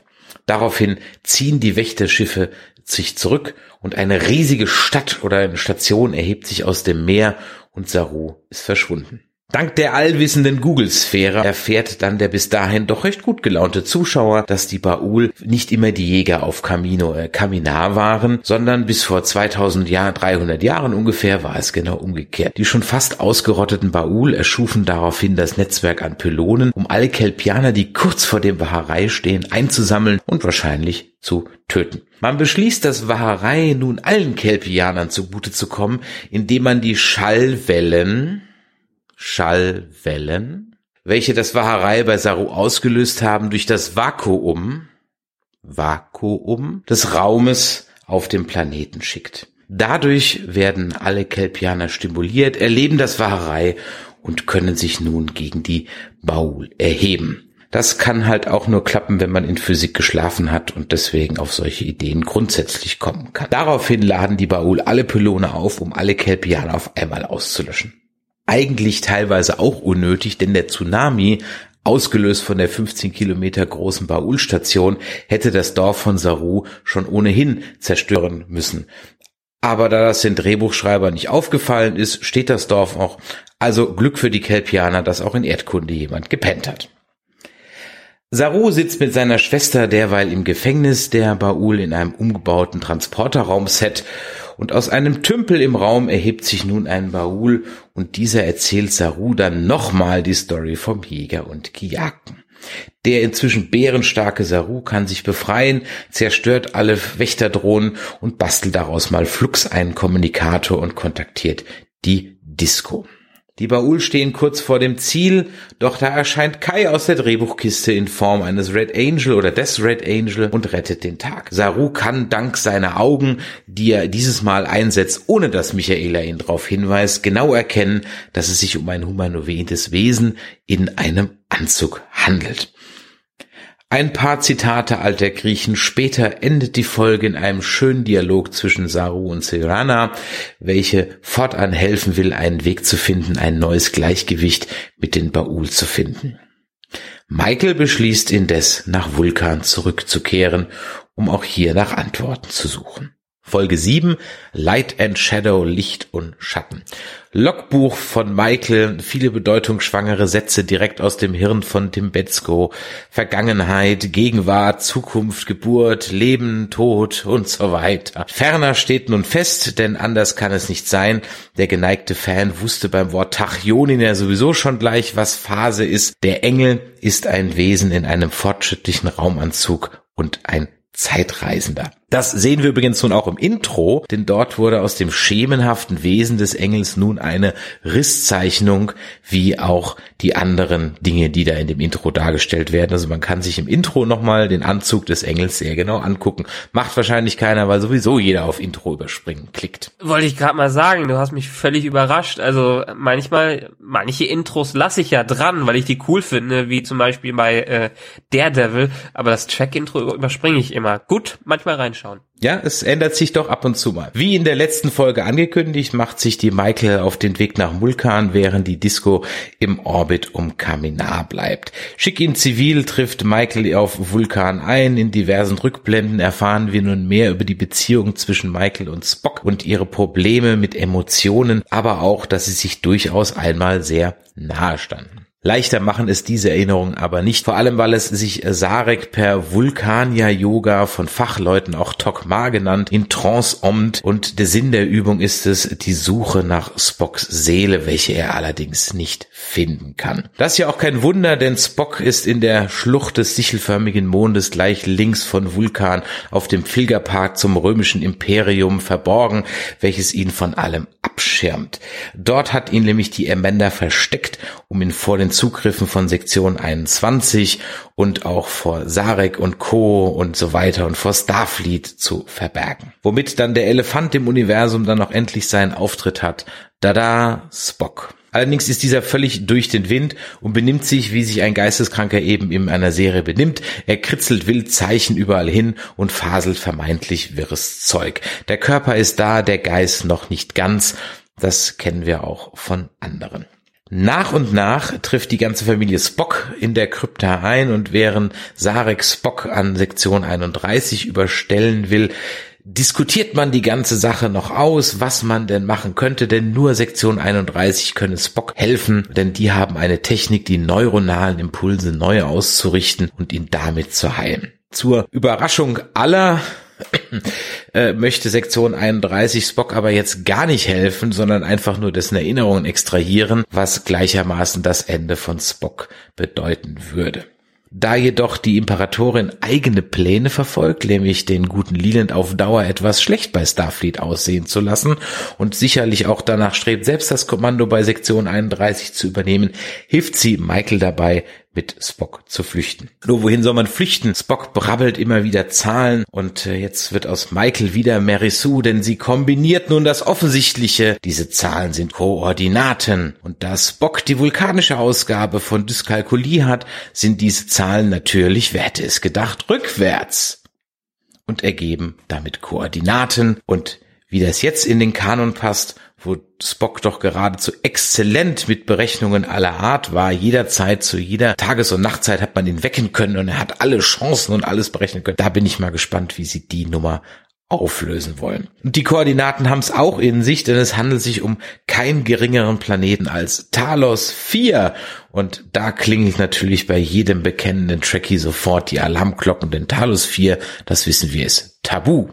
Daraufhin ziehen die Wächterschiffe sich zurück und eine riesige Stadt oder eine Station erhebt sich aus dem Meer und Saru ist verschwunden. Dank der allwissenden Google-Sphäre erfährt dann der bis dahin doch recht gut gelaunte Zuschauer, dass die Baul nicht immer die Jäger auf Camino äh, Caminar waren, sondern bis vor 2000 Jahren, 300 Jahren ungefähr war es genau umgekehrt. Die schon fast ausgerotteten Baul erschufen daraufhin das Netzwerk an Pylonen, um alle Kelpianer, die kurz vor dem Waharei stehen, einzusammeln und wahrscheinlich zu töten. Man beschließt, das Waharei nun allen Kelpianern zugute zu kommen, indem man die Schallwellen Schallwellen, welche das Waharei bei Saru ausgelöst haben, durch das Vakuum, Vakuum des Raumes auf dem Planeten schickt. Dadurch werden alle Kelpianer stimuliert, erleben das Waharei und können sich nun gegen die Baul erheben. Das kann halt auch nur klappen, wenn man in Physik geschlafen hat und deswegen auf solche Ideen grundsätzlich kommen kann. Daraufhin laden die Baul alle Pylone auf, um alle Kelpianer auf einmal auszulöschen eigentlich teilweise auch unnötig, denn der Tsunami ausgelöst von der 15 Kilometer großen Baul-Station, hätte das Dorf von Saru schon ohnehin zerstören müssen. Aber da das den Drehbuchschreiber nicht aufgefallen ist, steht das Dorf auch. Also Glück für die Kelpianer, dass auch in Erdkunde jemand gepennt hat. Saru sitzt mit seiner Schwester derweil im Gefängnis der Baul in einem umgebauten Transporterraumset und aus einem Tümpel im Raum erhebt sich nun ein Baul und dieser erzählt Saru dann nochmal die Story vom Jäger und Gejagten. Der inzwischen bärenstarke Saru kann sich befreien, zerstört alle Wächterdrohnen und bastelt daraus mal flugs einen Kommunikator und kontaktiert die Disco. Die Baul stehen kurz vor dem Ziel, doch da erscheint Kai aus der Drehbuchkiste in Form eines Red Angel oder des Red Angel und rettet den Tag. Saru kann dank seiner Augen, die er dieses Mal einsetzt, ohne dass Michaela ihn darauf hinweist, genau erkennen, dass es sich um ein humanoides Wesen in einem Anzug handelt. Ein paar Zitate alter Griechen später endet die Folge in einem schönen Dialog zwischen Saru und Serana, welche fortan helfen will, einen Weg zu finden, ein neues Gleichgewicht mit den Baul zu finden. Michael beschließt indes, nach Vulkan zurückzukehren, um auch hier nach Antworten zu suchen. Folge 7, Light and Shadow, Licht und Schatten. Logbuch von Michael, viele bedeutungsschwangere Sätze direkt aus dem Hirn von Tim Betzko. Vergangenheit, Gegenwart, Zukunft, Geburt, Leben, Tod und so weiter. Ferner steht nun fest, denn anders kann es nicht sein. Der geneigte Fan wusste beim Wort Tachyonin ja sowieso schon gleich, was Phase ist. Der Engel ist ein Wesen in einem fortschrittlichen Raumanzug und ein Zeitreisender. Das sehen wir übrigens nun auch im Intro, denn dort wurde aus dem schemenhaften Wesen des Engels nun eine Risszeichnung, wie auch die anderen Dinge, die da in dem Intro dargestellt werden. Also man kann sich im Intro nochmal den Anzug des Engels sehr genau angucken. Macht wahrscheinlich keiner, weil sowieso jeder auf Intro überspringen klickt. Wollte ich gerade mal sagen, du hast mich völlig überrascht. Also manchmal, manche Intros lasse ich ja dran, weil ich die cool finde, wie zum Beispiel bei äh, Daredevil, aber das Track-Intro überspringe ich immer. Gut, manchmal reinschauen. Ja, es ändert sich doch ab und zu mal. Wie in der letzten Folge angekündigt, macht sich die Michael auf den Weg nach Vulkan, während die Disco im Orbit um Kaminar bleibt. Schick in Zivil trifft Michael auf Vulkan ein. In diversen Rückblenden erfahren wir nun mehr über die Beziehung zwischen Michael und Spock und ihre Probleme mit Emotionen, aber auch, dass sie sich durchaus einmal sehr nahe standen. Leichter machen es diese Erinnerungen aber nicht, vor allem weil es sich Sarek per Vulkania-Yoga von Fachleuten auch Tokma genannt in Trance ommt und der Sinn der Übung ist es, die Suche nach Spocks Seele, welche er allerdings nicht finden kann. Das ist ja auch kein Wunder, denn Spock ist in der Schlucht des sichelförmigen Mondes gleich links von Vulkan auf dem Pilgerpark zum römischen Imperium verborgen, welches ihn von allem abschirmt. Dort hat ihn nämlich die Amanda versteckt, um ihn vor den Zugriffen von Sektion 21 und auch vor Sarek und Co. und so weiter und vor Starfleet zu verbergen. Womit dann der Elefant im Universum dann auch endlich seinen Auftritt hat. Dada, Spock. Allerdings ist dieser völlig durch den Wind und benimmt sich, wie sich ein Geisteskranker eben in einer Serie benimmt. Er kritzelt wild Zeichen überall hin und faselt vermeintlich wirres Zeug. Der Körper ist da, der Geist noch nicht ganz. Das kennen wir auch von anderen. Nach und nach trifft die ganze Familie Spock in der Krypta ein und während Sarek Spock an Sektion 31 überstellen will, diskutiert man die ganze Sache noch aus, was man denn machen könnte, denn nur Sektion 31 könne Spock helfen, denn die haben eine Technik, die neuronalen Impulse neu auszurichten und ihn damit zu heilen. Zur Überraschung aller äh, möchte Sektion 31 Spock aber jetzt gar nicht helfen, sondern einfach nur dessen Erinnerungen extrahieren, was gleichermaßen das Ende von Spock bedeuten würde. Da jedoch die Imperatorin eigene Pläne verfolgt, nämlich den guten Leland auf Dauer etwas schlecht bei Starfleet aussehen zu lassen und sicherlich auch danach strebt, selbst das Kommando bei Sektion 31 zu übernehmen, hilft sie Michael dabei, mit Spock zu flüchten. Nur wohin soll man flüchten? Spock brabbelt immer wieder Zahlen und äh, jetzt wird aus Michael wieder Mary Sue, denn sie kombiniert nun das Offensichtliche. Diese Zahlen sind Koordinaten und da Spock die vulkanische Ausgabe von Dyskalkulie hat, sind diese Zahlen natürlich, wer hätte es gedacht, rückwärts und ergeben damit Koordinaten und wie das jetzt in den Kanon passt, wo Spock doch geradezu exzellent mit Berechnungen aller Art war. Jederzeit, zu jeder Tages- und Nachtzeit hat man ihn wecken können und er hat alle Chancen und alles berechnen können. Da bin ich mal gespannt, wie sie die Nummer auflösen wollen. Und die Koordinaten haben es auch in sich, denn es handelt sich um keinen geringeren Planeten als Talos 4. Und da klingelt natürlich bei jedem bekennenden Trekkie sofort die Alarmglocken, denn Talos 4, das wissen wir, ist tabu.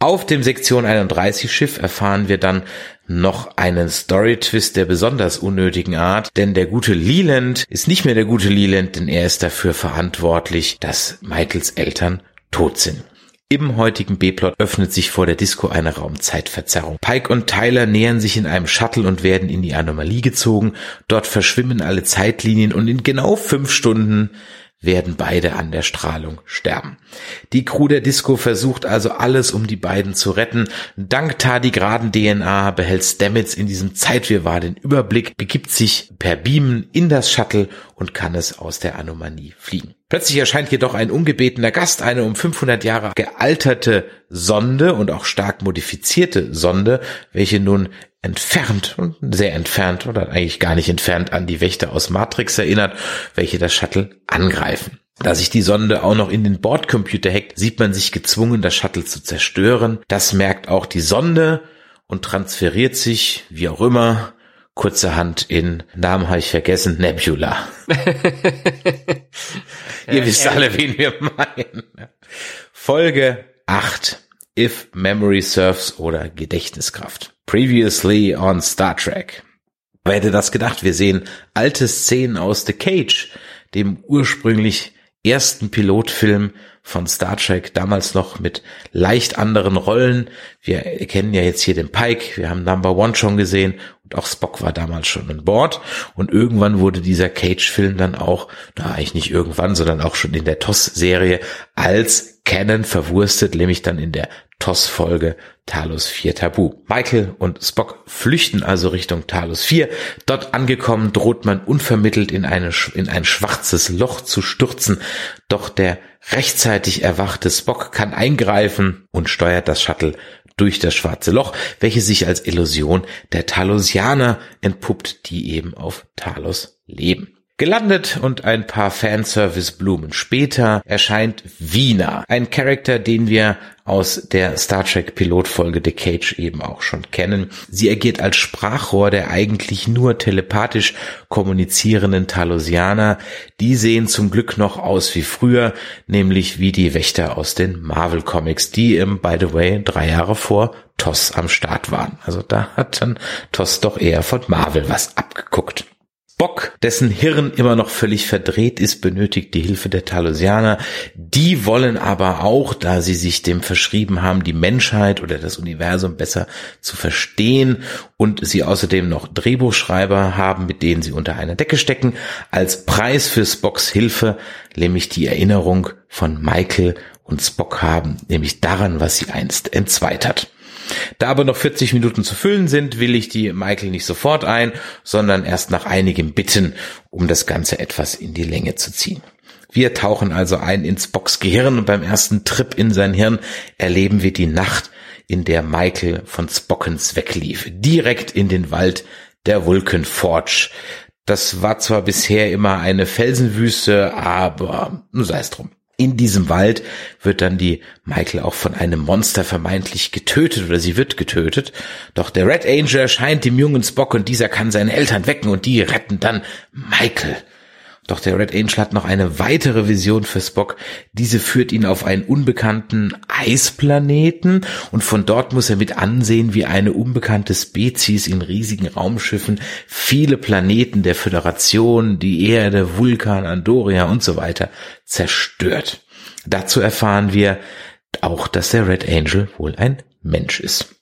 Auf dem Sektion 31 Schiff erfahren wir dann noch einen Story-Twist der besonders unnötigen Art, denn der gute Leland ist nicht mehr der gute Leland, denn er ist dafür verantwortlich, dass Michaels Eltern tot sind. Im heutigen B-Plot öffnet sich vor der Disco eine Raumzeitverzerrung. Pike und Tyler nähern sich in einem Shuttle und werden in die Anomalie gezogen. Dort verschwimmen alle Zeitlinien und in genau fünf Stunden werden beide an der Strahlung sterben. Die Crew der Disco versucht also alles, um die beiden zu retten. Dank tardigraden DNA behält Stamets in diesem Zeitwirrwarr den Überblick, begibt sich per Beamen in das Shuttle und kann es aus der Anomalie fliegen. Plötzlich erscheint jedoch ein ungebetener Gast, eine um 500 Jahre gealterte Sonde und auch stark modifizierte Sonde, welche nun entfernt und sehr entfernt oder eigentlich gar nicht entfernt an die Wächter aus Matrix erinnert, welche das Shuttle angreifen. Da sich die Sonde auch noch in den Bordcomputer hackt, sieht man sich gezwungen, das Shuttle zu zerstören. Das merkt auch die Sonde und transferiert sich, wie auch immer, kurzerhand in, Namen habe ich vergessen, Nebula. Ihr wisst alle, wen wir meinen. Folge 8. If Memory Serves oder Gedächtniskraft. Previously on Star Trek. Wer hätte das gedacht? Wir sehen alte Szenen aus The Cage, dem ursprünglich ersten Pilotfilm von Star Trek, damals noch mit leicht anderen Rollen. Wir kennen ja jetzt hier den Pike, wir haben Number One schon gesehen und auch Spock war damals schon an Bord. Und irgendwann wurde dieser Cage-Film dann auch, da eigentlich nicht irgendwann, sondern auch schon in der TOS-Serie als Canon verwurstet, nämlich dann in der TOS-Folge Talos 4 Tabu. Michael und Spock flüchten also Richtung Talos 4. Dort angekommen droht man unvermittelt in, eine, in ein schwarzes Loch zu stürzen. Doch der rechtzeitig erwachte Spock kann eingreifen und steuert das Shuttle durch das schwarze Loch, welches sich als Illusion der Talosianer entpuppt, die eben auf Talos leben. Gelandet und ein paar Fanservice-Blumen später erscheint Wiener, ein Charakter, den wir aus der Star Trek Pilotfolge The Cage eben auch schon kennen. Sie agiert als Sprachrohr der eigentlich nur telepathisch kommunizierenden Talosianer. Die sehen zum Glück noch aus wie früher, nämlich wie die Wächter aus den Marvel Comics, die im, by the way, drei Jahre vor TOS am Start waren. Also da hat dann TOS doch eher von Marvel was abgeguckt. Bock, dessen Hirn immer noch völlig verdreht ist, benötigt die Hilfe der Talosianer. Die wollen aber auch, da sie sich dem verschrieben haben, die Menschheit oder das Universum besser zu verstehen und sie außerdem noch Drehbuchschreiber haben, mit denen sie unter einer Decke stecken, als Preis für Spocks Hilfe, nämlich die Erinnerung von Michael und Spock haben, nämlich daran, was sie einst entzweit hat. Da aber noch 40 Minuten zu füllen sind, will ich die Michael nicht sofort ein, sondern erst nach einigem Bitten, um das Ganze etwas in die Länge zu ziehen. Wir tauchen also ein ins Box Gehirn und beim ersten Trip in sein Hirn erleben wir die Nacht, in der Michael von Spockens weglief. Direkt in den Wald der Vulcan Forge. Das war zwar bisher immer eine Felsenwüste, aber sei es drum. In diesem Wald wird dann die Michael auch von einem Monster vermeintlich getötet oder sie wird getötet. Doch der Red Angel erscheint dem jungen Spock und dieser kann seine Eltern wecken und die retten dann Michael. Doch der Red Angel hat noch eine weitere Vision für Spock. Diese führt ihn auf einen unbekannten Eisplaneten und von dort muss er mit ansehen, wie eine unbekannte Spezies in riesigen Raumschiffen viele Planeten der Föderation, die Erde, Vulkan, Andoria und so weiter zerstört. Dazu erfahren wir auch, dass der Red Angel wohl ein Mensch ist.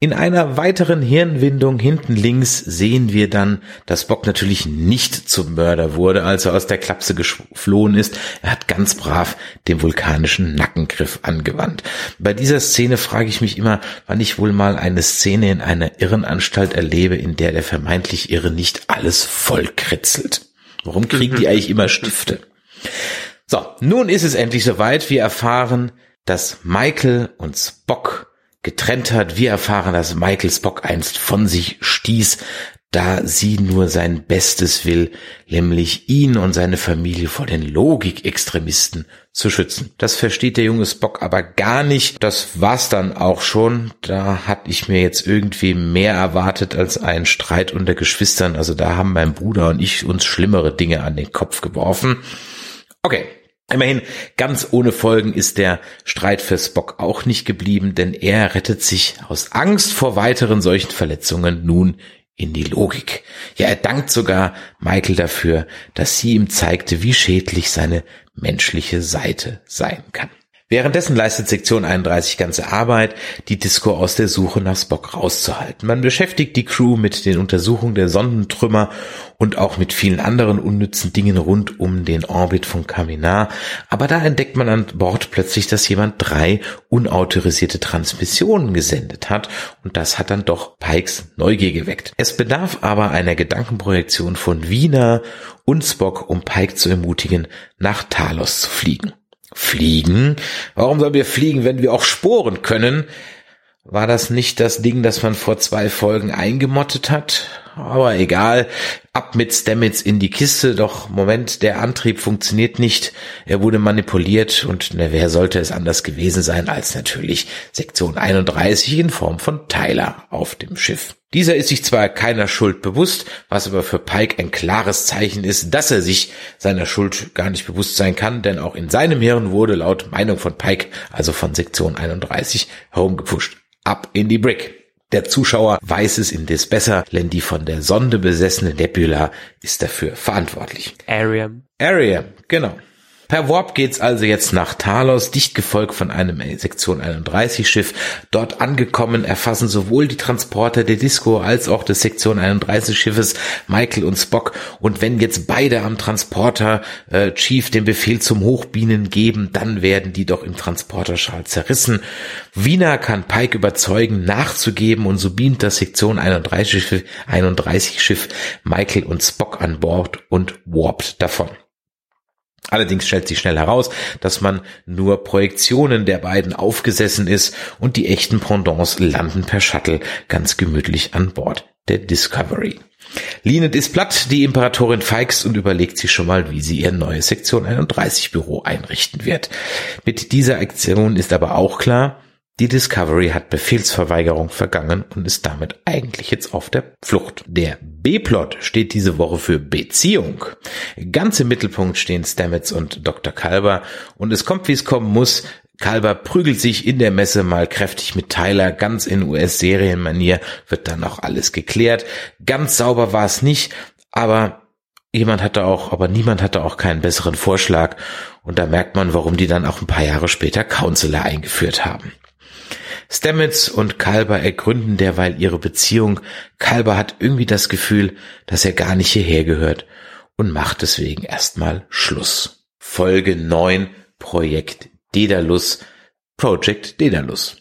In einer weiteren Hirnwindung hinten links sehen wir dann, dass Bock natürlich nicht zum Mörder wurde, als er aus der Klapse geflohen ist. Er hat ganz brav den vulkanischen Nackengriff angewandt. Bei dieser Szene frage ich mich immer, wann ich wohl mal eine Szene in einer Irrenanstalt erlebe, in der der vermeintlich Irre nicht alles voll kritzelt. Warum kriegen die eigentlich immer Stifte? So, nun ist es endlich soweit. Wir erfahren, dass Michael und Spock getrennt hat. Wir erfahren, dass Michael Spock einst von sich stieß, da sie nur sein Bestes will, nämlich ihn und seine Familie vor den Logikextremisten zu schützen. Das versteht der junge Spock aber gar nicht. Das war's dann auch schon. Da hatte ich mir jetzt irgendwie mehr erwartet als einen Streit unter Geschwistern. Also da haben mein Bruder und ich uns schlimmere Dinge an den Kopf geworfen. Okay, Immerhin, ganz ohne Folgen ist der Streit für Spock auch nicht geblieben, denn er rettet sich aus Angst vor weiteren solchen Verletzungen nun in die Logik. Ja, er dankt sogar Michael dafür, dass sie ihm zeigte, wie schädlich seine menschliche Seite sein kann. Währenddessen leistet Sektion 31 ganze Arbeit, die Disco aus der Suche nach Spock rauszuhalten. Man beschäftigt die Crew mit den Untersuchungen der Sondentrümmer und auch mit vielen anderen unnützen Dingen rund um den Orbit von Kaminar. Aber da entdeckt man an Bord plötzlich, dass jemand drei unautorisierte Transmissionen gesendet hat und das hat dann doch Pikes Neugier geweckt. Es bedarf aber einer Gedankenprojektion von Wiener und Spock, um Pike zu ermutigen, nach Talos zu fliegen. Fliegen? Warum sollen wir fliegen, wenn wir auch sporen können? War das nicht das Ding, das man vor zwei Folgen eingemottet hat? Aber egal, ab mit Stamets in die Kiste, doch Moment, der Antrieb funktioniert nicht, er wurde manipuliert und na, wer sollte es anders gewesen sein als natürlich Sektion 31 in Form von Tyler auf dem Schiff. Dieser ist sich zwar keiner Schuld bewusst, was aber für Pike ein klares Zeichen ist, dass er sich seiner Schuld gar nicht bewusst sein kann, denn auch in seinem Hirn wurde laut Meinung von Pike, also von Sektion 31, herumgepusht. Ab in die Brick. Der Zuschauer weiß es indes besser, denn die von der Sonde besessene Nebula ist dafür verantwortlich. Ariam. Ariam, genau. Per Warp geht's also jetzt nach Talos, dicht gefolgt von einem Sektion 31 Schiff. Dort angekommen erfassen sowohl die Transporter der Disco als auch des Sektion 31 Schiffes Michael und Spock. Und wenn jetzt beide am Transporter äh, Chief den Befehl zum Hochbienen geben, dann werden die doch im Transporterschal zerrissen. Wiener kann Pike überzeugen, nachzugeben und so beamt das Sektion 31 Schiff, 31 Schiff Michael und Spock an Bord und warpt davon. Allerdings stellt sich schnell heraus, dass man nur Projektionen der beiden aufgesessen ist und die echten Pendants landen per Shuttle ganz gemütlich an Bord der Discovery. Linet ist platt, die Imperatorin feixt und überlegt sich schon mal, wie sie ihr neues Sektion 31 Büro einrichten wird. Mit dieser Aktion ist aber auch klar, die Discovery hat Befehlsverweigerung vergangen und ist damit eigentlich jetzt auf der Flucht. Der B-Plot steht diese Woche für Beziehung. Ganz im Mittelpunkt stehen Stamets und Dr. Kalber und es kommt, wie es kommen muss. Kalber prügelt sich in der Messe mal kräftig mit Tyler, ganz in US-Serienmanier wird dann auch alles geklärt. Ganz sauber war es nicht, aber jemand hatte auch, aber niemand hatte auch keinen besseren Vorschlag und da merkt man, warum die dann auch ein paar Jahre später Counselor eingeführt haben. Stamets und Kalber ergründen derweil ihre Beziehung. Kalber hat irgendwie das Gefühl, dass er gar nicht hierher gehört und macht deswegen erstmal Schluss. Folge 9 Projekt Dedalus. Project Dedalus.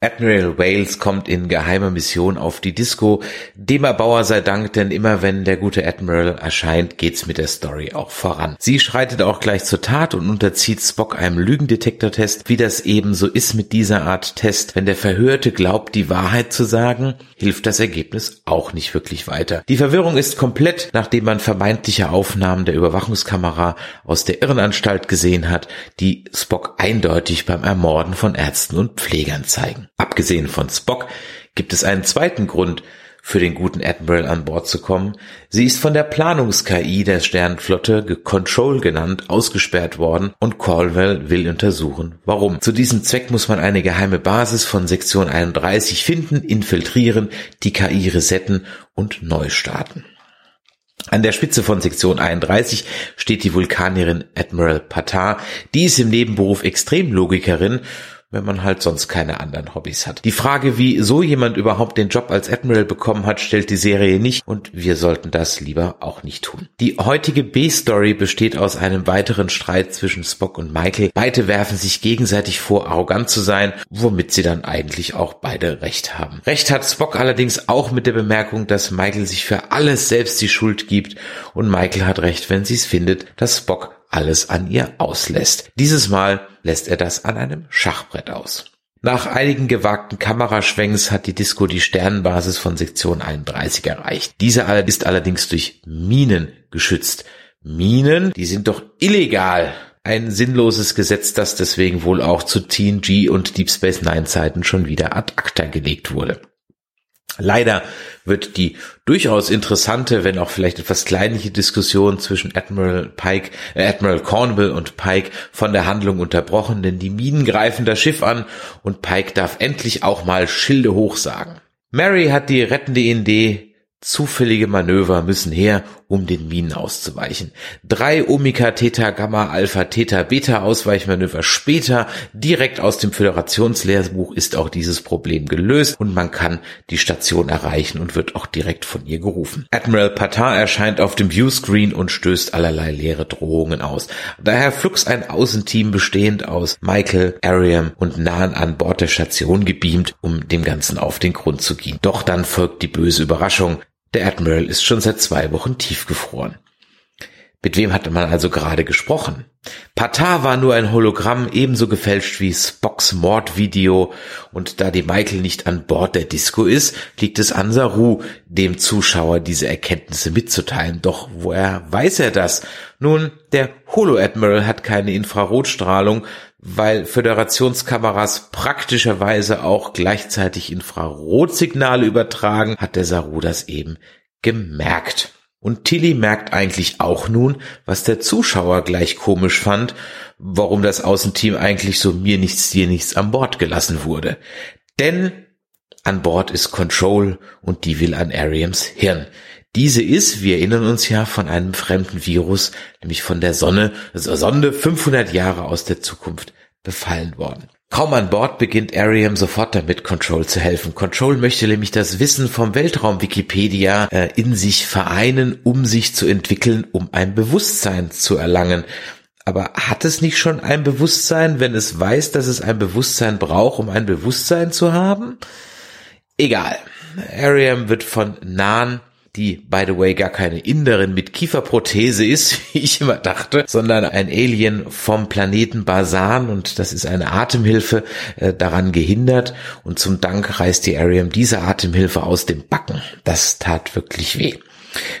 Admiral Wales kommt in geheimer Mission auf die Disco. Dem Erbauer sei Dank, denn immer wenn der gute Admiral erscheint, geht's mit der Story auch voran. Sie schreitet auch gleich zur Tat und unterzieht Spock einem Lügendetektortest. Wie das eben so ist mit dieser Art Test, wenn der Verhörte glaubt, die Wahrheit zu sagen, hilft das Ergebnis auch nicht wirklich weiter. Die Verwirrung ist komplett, nachdem man vermeintliche Aufnahmen der Überwachungskamera aus der Irrenanstalt gesehen hat, die Spock eindeutig beim Ermorden von Ärzten und Pflegern zeigen. Abgesehen von Spock gibt es einen zweiten Grund, für den guten Admiral an Bord zu kommen. Sie ist von der Planungs-KI der Sternenflotte, Control genannt, ausgesperrt worden und Caldwell will untersuchen, warum. Zu diesem Zweck muss man eine geheime Basis von Sektion 31 finden, infiltrieren, die KI resetten und neu starten. An der Spitze von Sektion 31 steht die Vulkanierin Admiral Patar. Die ist im Nebenberuf Extremlogikerin wenn man halt sonst keine anderen Hobbys hat. Die Frage, wie so jemand überhaupt den Job als Admiral bekommen hat, stellt die Serie nicht und wir sollten das lieber auch nicht tun. Die heutige B-Story besteht aus einem weiteren Streit zwischen Spock und Michael. Beide werfen sich gegenseitig vor, arrogant zu sein, womit sie dann eigentlich auch beide recht haben. Recht hat Spock allerdings auch mit der Bemerkung, dass Michael sich für alles selbst die Schuld gibt und Michael hat recht, wenn sie es findet, dass Spock alles an ihr auslässt. Dieses Mal lässt er das an einem Schachbrett aus. Nach einigen gewagten Kameraschwenks hat die Disco die Sternenbasis von Sektion 31 erreicht. Diese ist allerdings durch Minen geschützt. Minen, die sind doch illegal. Ein sinnloses Gesetz, das deswegen wohl auch zu TNG und Deep Space Nine Zeiten schon wieder ad acta gelegt wurde. Leider wird die durchaus interessante, wenn auch vielleicht etwas kleinliche Diskussion zwischen Admiral Pike, äh, Admiral Cornwall und Pike von der Handlung unterbrochen, denn die Minen greifen das Schiff an und Pike darf endlich auch mal Schilde hoch sagen. Mary hat die rettende Idee, Zufällige Manöver müssen her, um den Minen auszuweichen. Drei Omega Theta Gamma Alpha Theta Beta Ausweichmanöver später, direkt aus dem Föderationslehrbuch ist auch dieses Problem gelöst und man kann die Station erreichen und wird auch direkt von ihr gerufen. Admiral Patar erscheint auf dem Viewscreen und stößt allerlei leere Drohungen aus. Daher flux ein Außenteam bestehend aus Michael, Ariam und Nahen an Bord der Station gebeamt, um dem Ganzen auf den Grund zu gehen. Doch dann folgt die böse Überraschung. Der Admiral ist schon seit zwei Wochen tiefgefroren. Mit wem hatte man also gerade gesprochen? Patar war nur ein Hologramm, ebenso gefälscht wie Spocks Mordvideo, und da die Michael nicht an Bord der Disco ist, liegt es an Saru, dem Zuschauer diese Erkenntnisse mitzuteilen. Doch woher weiß er das? Nun, der Holo-Admiral hat keine Infrarotstrahlung, weil Föderationskameras praktischerweise auch gleichzeitig Infrarotsignale übertragen, hat der Saru das eben gemerkt. Und Tilly merkt eigentlich auch nun, was der Zuschauer gleich komisch fand, warum das Außenteam eigentlich so mir nichts, dir nichts an Bord gelassen wurde. Denn an Bord ist Control und die will an Ariams Hirn. Diese ist, wir erinnern uns ja, von einem fremden Virus, nämlich von der Sonne, also Sonde 500 Jahre aus der Zukunft befallen worden. Kaum an Bord beginnt Ariam sofort damit, Control zu helfen. Control möchte nämlich das Wissen vom Weltraum Wikipedia äh, in sich vereinen, um sich zu entwickeln, um ein Bewusstsein zu erlangen. Aber hat es nicht schon ein Bewusstsein, wenn es weiß, dass es ein Bewusstsein braucht, um ein Bewusstsein zu haben? Egal. Ariam wird von Nan die, by the way, gar keine Inderin mit Kieferprothese ist, wie ich immer dachte, sondern ein Alien vom Planeten Basan und das ist eine Atemhilfe äh, daran gehindert und zum Dank reißt die Ariam diese Atemhilfe aus dem Backen. Das tat wirklich weh.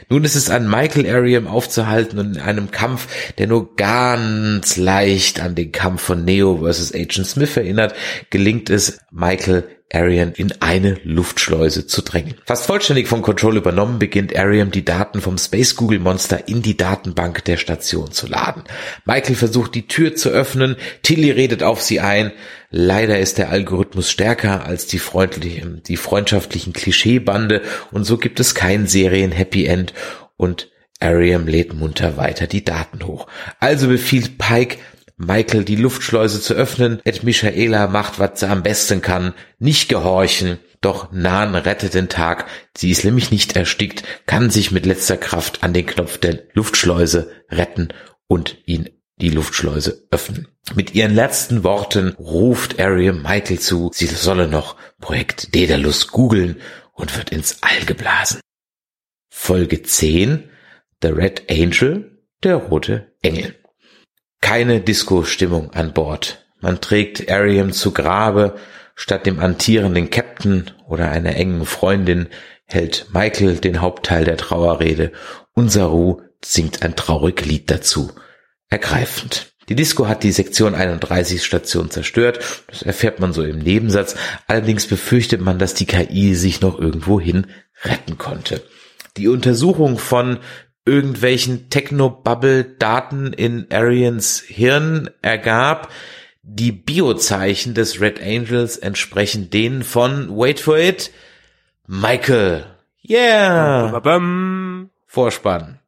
Nun ist es an Michael Ariam aufzuhalten und in einem Kampf, der nur ganz leicht an den Kampf von Neo vs. Agent Smith erinnert, gelingt es Michael Arian in eine Luftschleuse zu drängen. Fast vollständig vom Control übernommen, beginnt Ariam die Daten vom Space Google Monster in die Datenbank der Station zu laden. Michael versucht die Tür zu öffnen, Tilly redet auf sie ein. Leider ist der Algorithmus stärker als die freundlichen, die freundschaftlichen Klischeebande und so gibt es kein Serien Happy End und Ariam lädt munter weiter die Daten hoch. Also befiehlt Pike, Michael die Luftschleuse zu öffnen. Ed Michaela macht, was sie am besten kann, nicht gehorchen. Doch Nan rettet den Tag. Sie ist nämlich nicht erstickt, kann sich mit letzter Kraft an den Knopf der Luftschleuse retten und ihn die Luftschleuse öffnen. Mit ihren letzten Worten ruft Ariam Michael zu, sie solle noch Projekt Daedalus googeln und wird ins All geblasen. Folge 10 The Red Angel, der rote Engel. Keine Disco-Stimmung an Bord. Man trägt Ariam zu Grabe, statt dem antierenden Captain oder einer engen Freundin hält Michael den Hauptteil der Trauerrede. Unser Ru singt ein traurig Lied dazu. Ergreifend. Die Disco hat die Sektion 31 Station zerstört. Das erfährt man so im Nebensatz. Allerdings befürchtet man, dass die KI sich noch irgendwohin retten konnte. Die Untersuchung von irgendwelchen Technobubble-Daten in Arians Hirn ergab, die Biozeichen des Red Angels entsprechen denen von, wait for it, Michael. Yeah. Vorspann.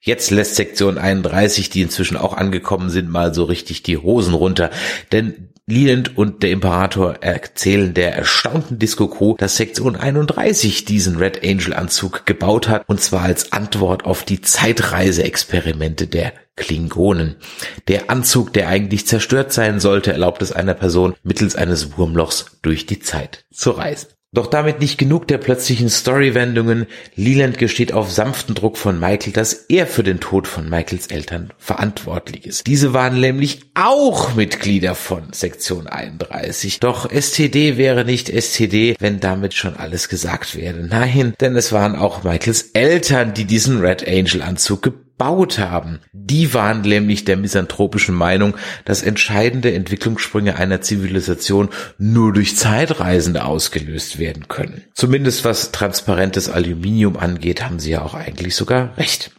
Jetzt lässt Sektion 31, die inzwischen auch angekommen sind, mal so richtig die Hosen runter. Denn Leland und der Imperator erzählen der erstaunten Disco Crew, dass Sektion 31 diesen Red Angel Anzug gebaut hat, und zwar als Antwort auf die Zeitreiseexperimente der Klingonen. Der Anzug, der eigentlich zerstört sein sollte, erlaubt es einer Person, mittels eines Wurmlochs durch die Zeit zu reisen. Doch damit nicht genug der plötzlichen Storywendungen. Leland gesteht auf sanften Druck von Michael, dass er für den Tod von Michaels Eltern verantwortlich ist. Diese waren nämlich auch Mitglieder von Sektion 31. Doch STD wäre nicht STD, wenn damit schon alles gesagt wäre. Nein, denn es waren auch Michaels Eltern, die diesen Red Angel Anzug gebaut haben. Die waren nämlich der misanthropischen Meinung, dass entscheidende Entwicklungssprünge einer Zivilisation nur durch Zeitreisende ausgelöst werden können. Zumindest was transparentes Aluminium angeht, haben sie ja auch eigentlich sogar recht.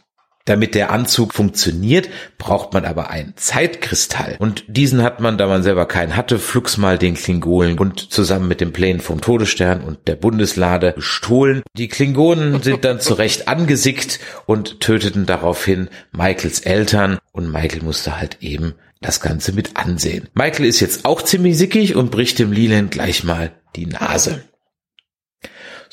Damit der Anzug funktioniert, braucht man aber einen Zeitkristall. Und diesen hat man, da man selber keinen hatte, flugs mal den Klingonen und zusammen mit dem Plänen vom Todesstern und der Bundeslade gestohlen. Die Klingonen sind dann zurecht angesickt und töteten daraufhin Michaels Eltern und Michael musste halt eben das Ganze mit ansehen. Michael ist jetzt auch ziemlich sickig und bricht dem Leland gleich mal die Nase.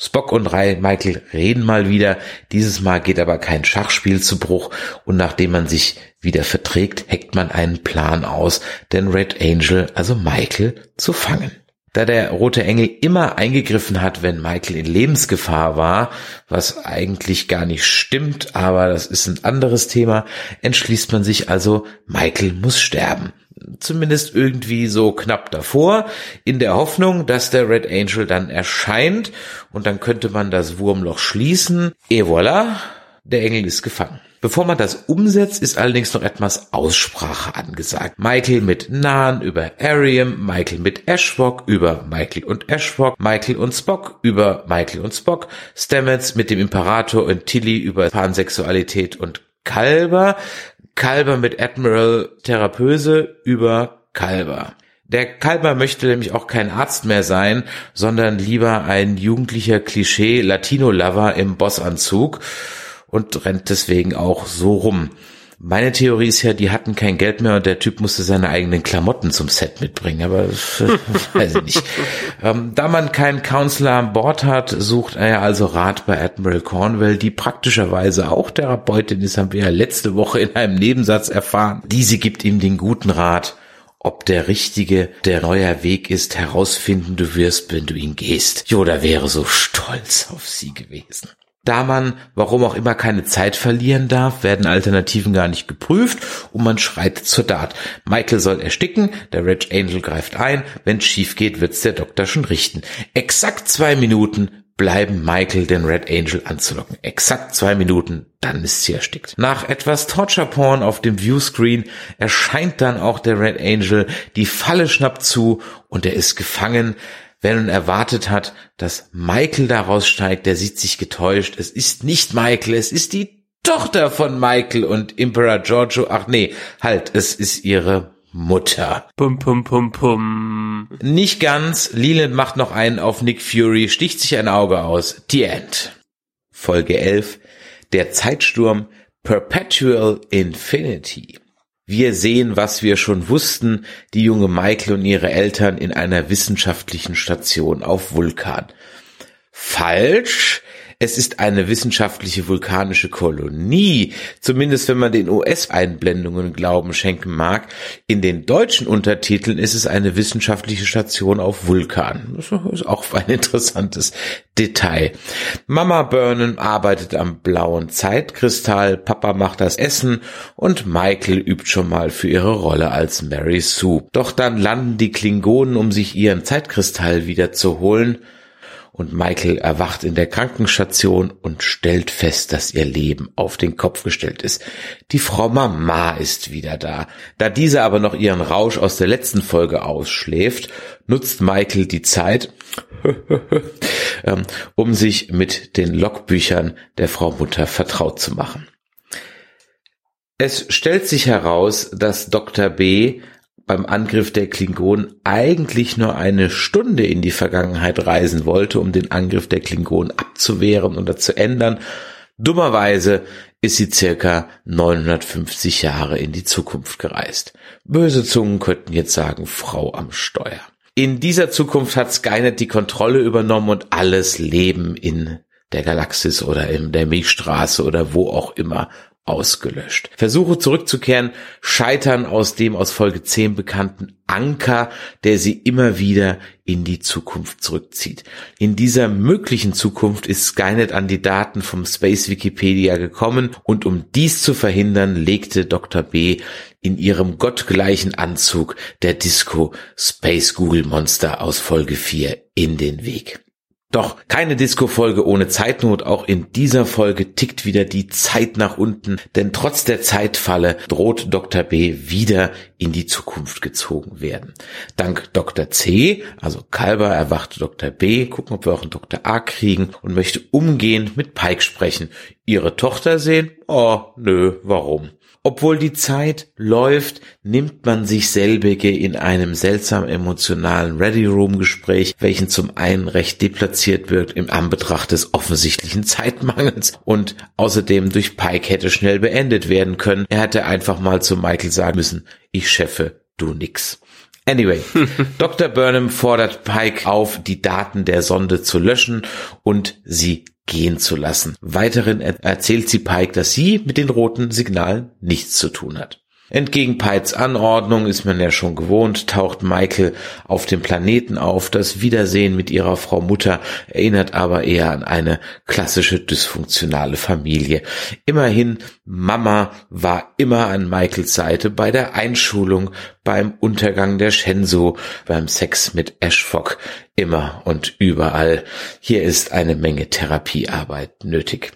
Spock und Ray Michael reden mal wieder. Dieses Mal geht aber kein Schachspiel zu Bruch und nachdem man sich wieder verträgt, heckt man einen Plan aus, den Red Angel, also Michael, zu fangen. Da der rote Engel immer eingegriffen hat, wenn Michael in Lebensgefahr war, was eigentlich gar nicht stimmt, aber das ist ein anderes Thema, entschließt man sich also, Michael muss sterben zumindest irgendwie so knapp davor, in der Hoffnung, dass der Red Angel dann erscheint und dann könnte man das Wurmloch schließen. Et voilà, der Engel ist gefangen. Bevor man das umsetzt, ist allerdings noch etwas Aussprache angesagt. Michael mit Nan über Ariam, Michael mit Ashwok über Michael und Ashwok, Michael und Spock über Michael und Spock, Stamets mit dem Imperator und Tilly über Pansexualität und Kalber, Kalber mit Admiral Therapöse über Kalber. Der Kalber möchte nämlich auch kein Arzt mehr sein, sondern lieber ein jugendlicher Klischee-Latino-Lover im Bossanzug und rennt deswegen auch so rum. Meine Theorie ist ja, die hatten kein Geld mehr und der Typ musste seine eigenen Klamotten zum Set mitbringen, aber weiß ich nicht. Ähm, da man keinen Counselor an Bord hat, sucht er also Rat bei Admiral Cornwell, die praktischerweise auch Therapeutin ist, haben wir ja letzte Woche in einem Nebensatz erfahren. Diese gibt ihm den guten Rat, ob der richtige, der neuer Weg ist, herausfinden du wirst, wenn du ihn gehst. Yoda wäre so stolz auf sie gewesen. Da man, warum auch immer, keine Zeit verlieren darf, werden Alternativen gar nicht geprüft und man schreitet zur Tat. Michael soll ersticken, der Red Angel greift ein, wenn's schief geht, wird's der Doktor schon richten. Exakt zwei Minuten bleiben Michael den Red Angel anzulocken. Exakt zwei Minuten, dann ist sie erstickt. Nach etwas Torture Porn auf dem Viewscreen erscheint dann auch der Red Angel, die Falle schnappt zu und er ist gefangen. Wer nun erwartet hat, dass Michael daraus steigt, der sieht sich getäuscht. Es ist nicht Michael, es ist die Tochter von Michael und Emperor Giorgio. Ach nee, halt, es ist ihre Mutter. Pum, pum, pum, pum. Nicht ganz. Leland macht noch einen auf Nick Fury, sticht sich ein Auge aus. The End. Folge 11. Der Zeitsturm Perpetual Infinity. Wir sehen, was wir schon wussten, die junge Michael und ihre Eltern in einer wissenschaftlichen Station auf Vulkan. Falsch. Es ist eine wissenschaftliche vulkanische Kolonie, zumindest wenn man den US-Einblendungen Glauben schenken mag. In den deutschen Untertiteln ist es eine wissenschaftliche Station auf Vulkan. Das ist auch ein interessantes Detail. Mama Burnham arbeitet am blauen Zeitkristall, Papa macht das Essen und Michael übt schon mal für ihre Rolle als Mary Sue. Doch dann landen die Klingonen, um sich ihren Zeitkristall wieder zu holen, und Michael erwacht in der Krankenstation und stellt fest, dass ihr Leben auf den Kopf gestellt ist. Die Frau Mama ist wieder da. Da diese aber noch ihren Rausch aus der letzten Folge ausschläft, nutzt Michael die Zeit, ähm, um sich mit den Logbüchern der Frau Mutter vertraut zu machen. Es stellt sich heraus, dass Dr. B beim Angriff der Klingonen eigentlich nur eine Stunde in die Vergangenheit reisen wollte, um den Angriff der Klingonen abzuwehren oder zu ändern. Dummerweise ist sie circa 950 Jahre in die Zukunft gereist. Böse Zungen könnten jetzt sagen, Frau am Steuer. In dieser Zukunft hat Skynet die Kontrolle übernommen und alles Leben in der Galaxis oder in der Milchstraße oder wo auch immer ausgelöscht. Versuche zurückzukehren scheitern aus dem aus Folge 10 bekannten Anker, der sie immer wieder in die Zukunft zurückzieht. In dieser möglichen Zukunft ist Skynet an die Daten vom Space Wikipedia gekommen und um dies zu verhindern, legte Dr. B in ihrem gottgleichen Anzug der Disco Space Google Monster aus Folge 4 in den Weg. Doch keine Disco-Folge ohne Zeitnot. Auch in dieser Folge tickt wieder die Zeit nach unten, denn trotz der Zeitfalle droht Dr. B wieder in die Zukunft gezogen werden. Dank Dr. C, also Kalber, erwacht Dr. B, gucken, ob wir auch einen Dr. A kriegen und möchte umgehend mit Pike sprechen. Ihre Tochter sehen? Oh, nö, warum? Obwohl die Zeit läuft, nimmt man sich selbige in einem seltsam emotionalen Ready-Room-Gespräch, welchen zum einen recht deplatziert wirkt im Anbetracht des offensichtlichen Zeitmangels und außerdem durch Pike hätte schnell beendet werden können. Er hätte einfach mal zu Michael sagen müssen, ich cheffe, du nix. Anyway, Dr. Burnham fordert Pike auf, die Daten der Sonde zu löschen und sie gehen zu lassen. Weiterhin erzählt sie Pike, dass sie mit den roten Signalen nichts zu tun hat. Entgegen Pikes Anordnung ist man ja schon gewohnt, taucht Michael auf dem Planeten auf. Das Wiedersehen mit ihrer Frau Mutter erinnert aber eher an eine klassische dysfunktionale Familie. Immerhin, Mama war immer an Michaels Seite bei der Einschulung, beim Untergang der Shenzhou, beim Sex mit Ashfog, immer und überall. Hier ist eine Menge Therapiearbeit nötig.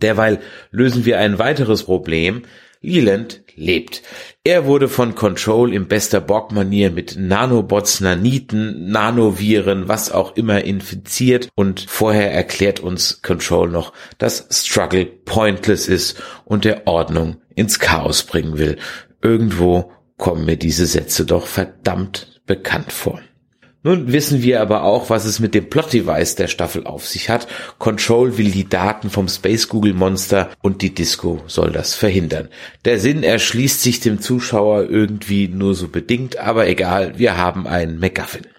Derweil lösen wir ein weiteres Problem, Leland lebt. Er wurde von Control in bester Borg-Manier mit Nanobots, Naniten, Nanoviren, was auch immer infiziert und vorher erklärt uns Control noch, dass Struggle pointless ist und der Ordnung ins Chaos bringen will. Irgendwo kommen mir diese Sätze doch verdammt bekannt vor. Nun wissen wir aber auch, was es mit dem Plot-Device der Staffel auf sich hat. Control will die Daten vom Space Google Monster und die Disco soll das verhindern. Der Sinn erschließt sich dem Zuschauer irgendwie nur so bedingt, aber egal, wir haben einen MacGuffin.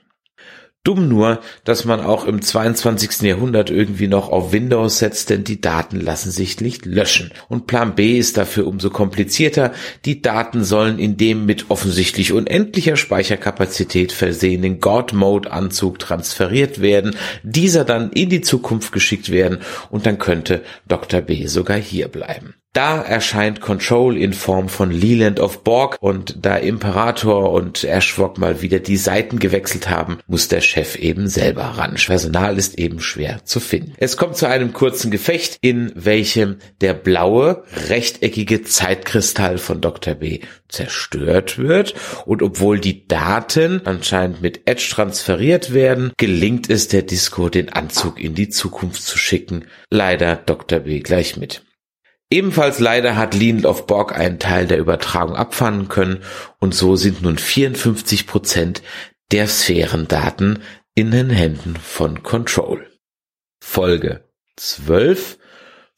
Dumm nur, dass man auch im 22. Jahrhundert irgendwie noch auf Windows setzt, denn die Daten lassen sich nicht löschen. Und Plan B ist dafür umso komplizierter. Die Daten sollen in dem mit offensichtlich unendlicher Speicherkapazität versehenen God-Mode-Anzug transferiert werden, dieser dann in die Zukunft geschickt werden und dann könnte Dr. B sogar hier bleiben. Da erscheint Control in Form von Leland of Borg und da Imperator und Ashwok mal wieder die Seiten gewechselt haben, muss der Chef eben selber ran. Personal ist eben schwer zu finden. Es kommt zu einem kurzen Gefecht, in welchem der blaue, rechteckige Zeitkristall von Dr. B zerstört wird und obwohl die Daten anscheinend mit Edge transferiert werden, gelingt es der Disco, den Anzug in die Zukunft zu schicken. Leider Dr. B gleich mit. Ebenfalls leider hat Lean of Borg einen Teil der Übertragung abfangen können und so sind nun 54 Prozent der Sphärendaten in den Händen von Control. Folge 12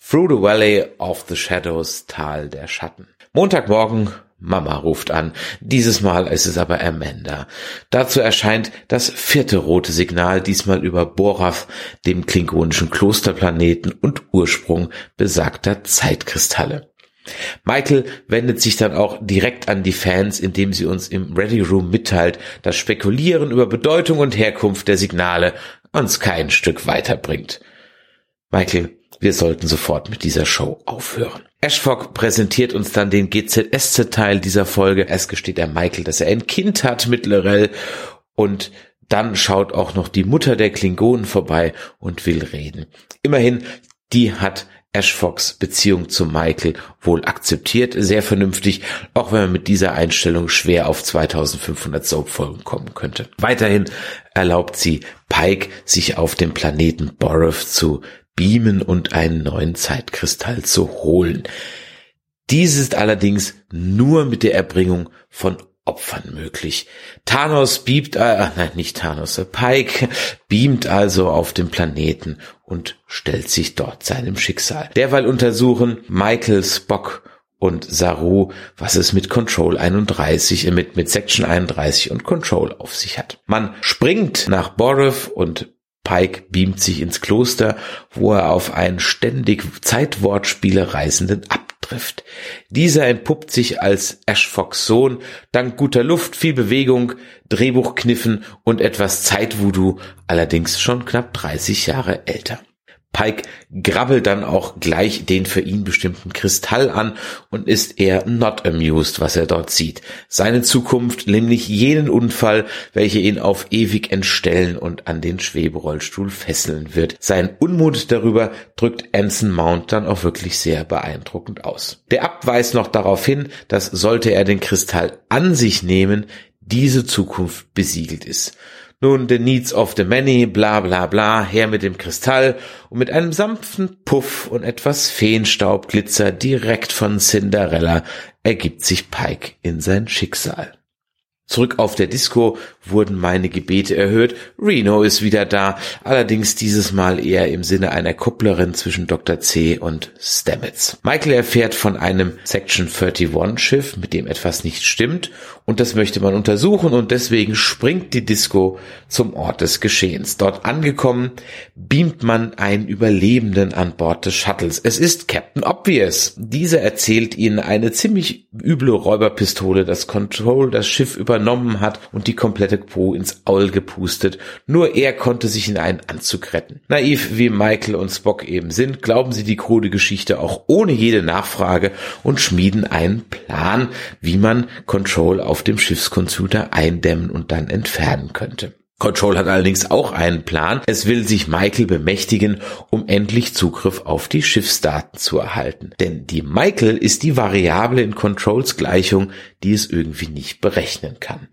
Through the Valley of the Shadows Tal der Schatten. Montagmorgen Mama ruft an. Dieses Mal ist es aber Amanda. Dazu erscheint das vierte rote Signal, diesmal über Borath, dem klingonischen Klosterplaneten und Ursprung besagter Zeitkristalle. Michael wendet sich dann auch direkt an die Fans, indem sie uns im Ready Room mitteilt, dass Spekulieren über Bedeutung und Herkunft der Signale uns kein Stück weiterbringt. Michael, wir sollten sofort mit dieser Show aufhören. Ashfog präsentiert uns dann den GZSZ-Teil dieser Folge. Es gesteht er Michael, dass er ein Kind hat mit Lorel und dann schaut auch noch die Mutter der Klingonen vorbei und will reden. Immerhin, die hat Ash Fox Beziehung zu Michael wohl akzeptiert, sehr vernünftig, auch wenn man mit dieser Einstellung schwer auf 2500 Soap-Folgen kommen könnte. Weiterhin erlaubt sie Pike, sich auf dem Planeten Boroth zu beamen und einen neuen Zeitkristall zu holen. Dies ist allerdings nur mit der Erbringung von Opfern möglich. Thanos beamt, äh, nein, nicht Thanos, äh, Pike beamt also auf dem Planeten und stellt sich dort seinem Schicksal. Derweil untersuchen Michael, Spock und Saru, was es mit Control 31, äh, mit, mit Section 31 und Control auf sich hat. Man springt nach Boroth und Pike beamt sich ins Kloster, wo er auf einen ständig Zeitwortspiele reisenden abtrifft. Dieser entpuppt sich als Ash Fox Sohn, dank guter Luft, viel Bewegung, Drehbuchkniffen und etwas Zeitvoodoo, allerdings schon knapp 30 Jahre älter. Pike grabbelt dann auch gleich den für ihn bestimmten Kristall an und ist eher not amused, was er dort sieht. Seine Zukunft, nämlich jenen Unfall, welche ihn auf ewig entstellen und an den Schweberollstuhl fesseln wird. Sein Unmut darüber drückt Anson Mount dann auch wirklich sehr beeindruckend aus. Der Abt weist noch darauf hin, dass sollte er den Kristall an sich nehmen, diese Zukunft besiegelt ist. Nun, the needs of the many, bla bla bla, her mit dem Kristall und mit einem sanften Puff und etwas Feenstaubglitzer direkt von Cinderella ergibt sich Pike in sein Schicksal. Zurück auf der Disco wurden meine Gebete erhört. Reno ist wieder da, allerdings dieses Mal eher im Sinne einer Kupplerin zwischen Dr. C und Stamets. Michael erfährt von einem Section 31 Schiff, mit dem etwas nicht stimmt und das möchte man untersuchen und deswegen springt die Disco zum Ort des Geschehens. Dort angekommen, beamt man einen Überlebenden an Bord des Shuttles. Es ist Captain Obvious. Dieser erzählt ihnen eine ziemlich üble Räuberpistole, das Control das Schiff über übernommen hat und die komplette Crew ins Aul gepustet. Nur er konnte sich in einen Anzug retten. Naiv wie Michael und Spock eben sind, glauben sie die krude Geschichte auch ohne jede Nachfrage und schmieden einen Plan, wie man Control auf dem Schiffscomputer eindämmen und dann entfernen könnte. Control hat allerdings auch einen Plan. Es will sich Michael bemächtigen, um endlich Zugriff auf die Schiffsdaten zu erhalten. Denn die Michael ist die Variable in Controls Gleichung, die es irgendwie nicht berechnen kann.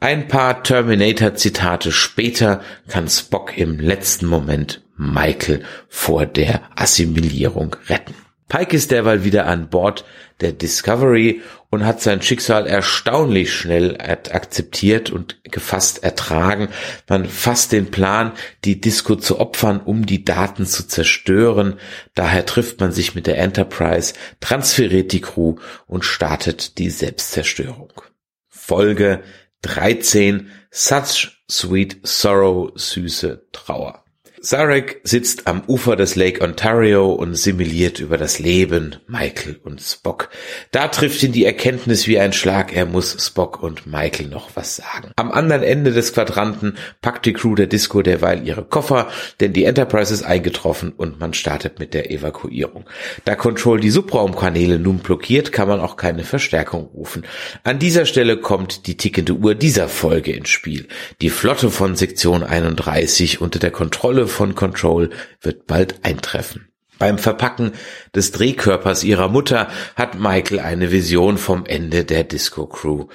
Ein paar Terminator-Zitate später kann Spock im letzten Moment Michael vor der Assimilierung retten. Pike ist derweil wieder an Bord der Discovery und hat sein Schicksal erstaunlich schnell akzeptiert und gefasst ertragen. Man fasst den Plan, die Disco zu opfern, um die Daten zu zerstören. Daher trifft man sich mit der Enterprise, transferiert die Crew und startet die Selbstzerstörung. Folge 13 Such Sweet Sorrow, süße Trauer. Sarek sitzt am Ufer des Lake Ontario und simuliert über das Leben Michael und Spock. Da trifft ihn die Erkenntnis wie ein Schlag, er muss Spock und Michael noch was sagen. Am anderen Ende des Quadranten packt die Crew der Disco derweil ihre Koffer, denn die Enterprise ist eingetroffen und man startet mit der Evakuierung. Da Control die Subraumkanäle nun blockiert, kann man auch keine Verstärkung rufen. An dieser Stelle kommt die tickende Uhr dieser Folge ins Spiel. Die Flotte von Sektion 31 unter der Kontrolle von Control wird bald eintreffen. Beim Verpacken des Drehkörpers ihrer Mutter hat Michael eine Vision vom Ende der Disco Crew.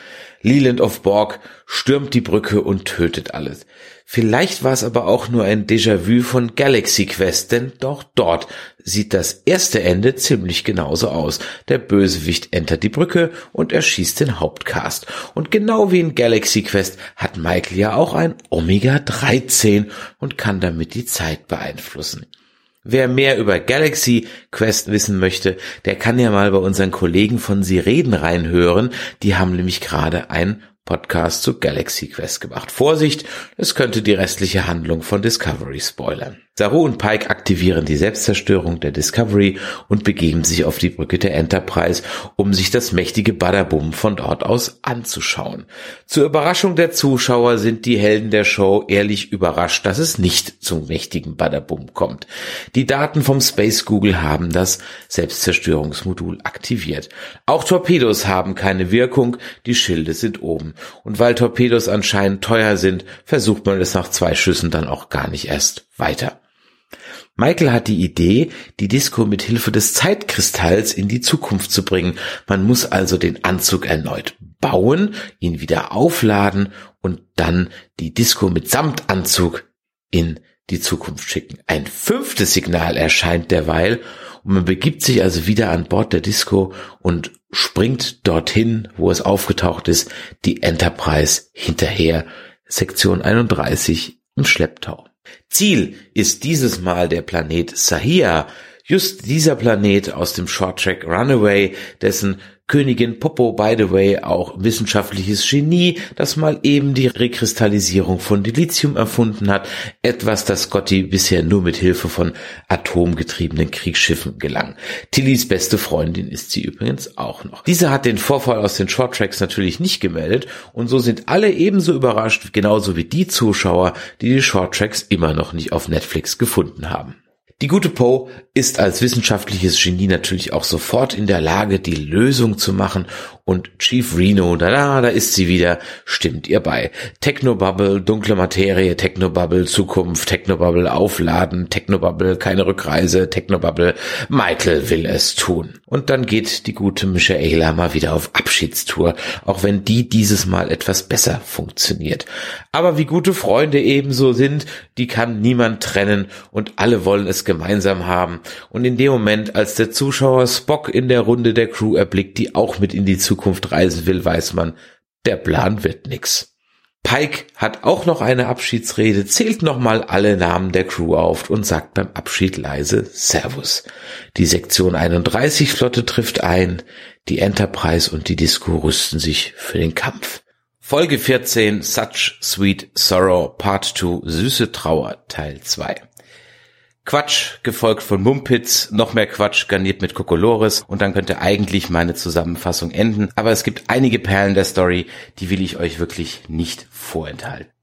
Leland of Borg stürmt die Brücke und tötet alles. Vielleicht war es aber auch nur ein Déjà-vu von Galaxy Quest, denn doch dort sieht das erste Ende ziemlich genauso aus. Der Bösewicht entert die Brücke und erschießt den Hauptcast. Und genau wie in Galaxy Quest hat Michael ja auch ein Omega 13 und kann damit die Zeit beeinflussen. Wer mehr über Galaxy Quest wissen möchte, der kann ja mal bei unseren Kollegen von Sie reden reinhören. Die haben nämlich gerade ein Podcast zu Galaxy Quest gemacht. Vorsicht, es könnte die restliche Handlung von Discovery spoilern. Saru und Pike aktivieren die Selbstzerstörung der Discovery und begeben sich auf die Brücke der Enterprise, um sich das mächtige Badabum von dort aus anzuschauen. Zur Überraschung der Zuschauer sind die Helden der Show ehrlich überrascht, dass es nicht zum mächtigen Badabum kommt. Die Daten vom Space Google haben das Selbstzerstörungsmodul aktiviert. Auch Torpedos haben keine Wirkung, die Schilde sind oben. Und weil Torpedos anscheinend teuer sind, versucht man es nach zwei Schüssen dann auch gar nicht erst weiter. Michael hat die Idee, die Disco mit Hilfe des Zeitkristalls in die Zukunft zu bringen. Man muss also den Anzug erneut bauen, ihn wieder aufladen und dann die Disco mit Samtanzug in die Zukunft schicken. Ein fünftes Signal erscheint derweil und man begibt sich also wieder an Bord der Disco und springt dorthin, wo es aufgetaucht ist, die Enterprise hinterher, Sektion 31 im Schlepptau. Ziel ist dieses Mal der Planet Sahia, just dieser Planet aus dem Shorttrack Runaway, dessen Königin Popo, by the way, auch wissenschaftliches Genie, das mal eben die Rekristallisierung von Dilithium erfunden hat, etwas, das Scotty bisher nur mit Hilfe von atomgetriebenen Kriegsschiffen gelang. Tillys beste Freundin ist sie übrigens auch noch. Diese hat den Vorfall aus den Shorttracks natürlich nicht gemeldet und so sind alle ebenso überrascht, genauso wie die Zuschauer, die die Shorttracks immer noch nicht auf Netflix gefunden haben. Die gute Poe ist als wissenschaftliches Genie natürlich auch sofort in der Lage, die Lösung zu machen und Chief Reno, da, da, da ist sie wieder, stimmt ihr bei. Technobubble, dunkle Materie, Technobubble, Zukunft, Technobubble, Aufladen, Technobubble, keine Rückreise, Technobubble, Michael will es tun. Und dann geht die gute Michaela mal wieder auf Abschiedstour, auch wenn die dieses Mal etwas besser funktioniert. Aber wie gute Freunde ebenso sind, die kann niemand trennen und alle wollen es gemeinsam haben. Und in dem Moment, als der Zuschauer Spock in der Runde der Crew erblickt, die auch mit in die Zukunft reisen will, weiß man, der Plan wird nix. Pike hat auch noch eine Abschiedsrede, zählt nochmal alle Namen der Crew auf und sagt beim Abschied leise Servus. Die Sektion 31 Flotte trifft ein, die Enterprise und die Disco rüsten sich für den Kampf. Folge 14 Such Sweet Sorrow Part 2 Süße Trauer Teil 2 Quatsch, gefolgt von Mumpitz, noch mehr Quatsch, garniert mit Kokolores und dann könnte eigentlich meine Zusammenfassung enden. Aber es gibt einige Perlen der Story, die will ich euch wirklich nicht vorenthalten.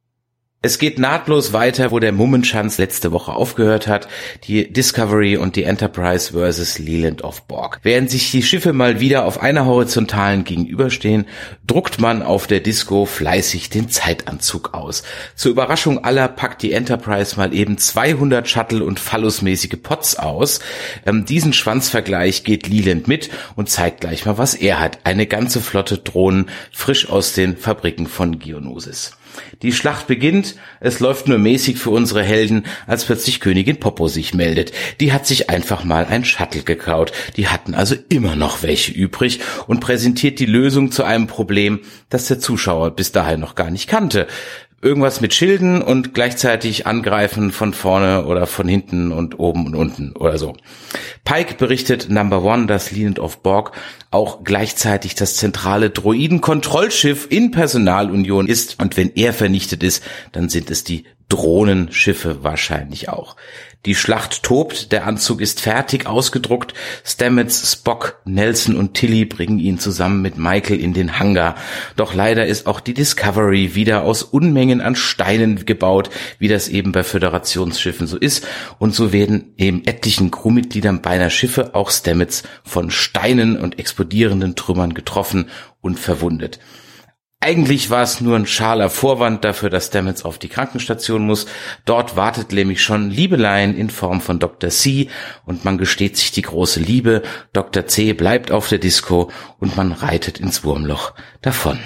Es geht nahtlos weiter, wo der Mummenschanz letzte Woche aufgehört hat. Die Discovery und die Enterprise versus Leland of Borg. Während sich die Schiffe mal wieder auf einer horizontalen gegenüberstehen, druckt man auf der Disco fleißig den Zeitanzug aus. Zur Überraschung aller packt die Enterprise mal eben 200 Shuttle und phallusmäßige Pots aus. Ähm, diesen Schwanzvergleich geht Leland mit und zeigt gleich mal, was er hat. Eine ganze Flotte Drohnen frisch aus den Fabriken von Geonosis. Die Schlacht beginnt, es läuft nur mäßig für unsere Helden, als plötzlich Königin Popo sich meldet. Die hat sich einfach mal ein Shuttle gekaut. Die hatten also immer noch welche übrig und präsentiert die Lösung zu einem Problem, das der Zuschauer bis dahin noch gar nicht kannte irgendwas mit Schilden und gleichzeitig angreifen von vorne oder von hinten und oben und unten oder so. Pike berichtet Number One, dass Leland of Borg auch gleichzeitig das zentrale Droidenkontrollschiff in Personalunion ist und wenn er vernichtet ist, dann sind es die Drohnenschiffe wahrscheinlich auch. Die Schlacht tobt, der Anzug ist fertig ausgedruckt, Stamets, Spock, Nelson und Tilly bringen ihn zusammen mit Michael in den Hangar. Doch leider ist auch die Discovery wieder aus Unmengen an Steinen gebaut, wie das eben bei Föderationsschiffen so ist. Und so werden eben etlichen Crewmitgliedern beinahe Schiffe, auch Stamets, von Steinen und explodierenden Trümmern getroffen und verwundet. Eigentlich war es nur ein schaler Vorwand dafür, dass Stamets auf die Krankenstation muss. Dort wartet nämlich schon Liebelein in Form von Dr. C und man gesteht sich die große Liebe. Dr. C bleibt auf der Disco und man reitet ins Wurmloch davon.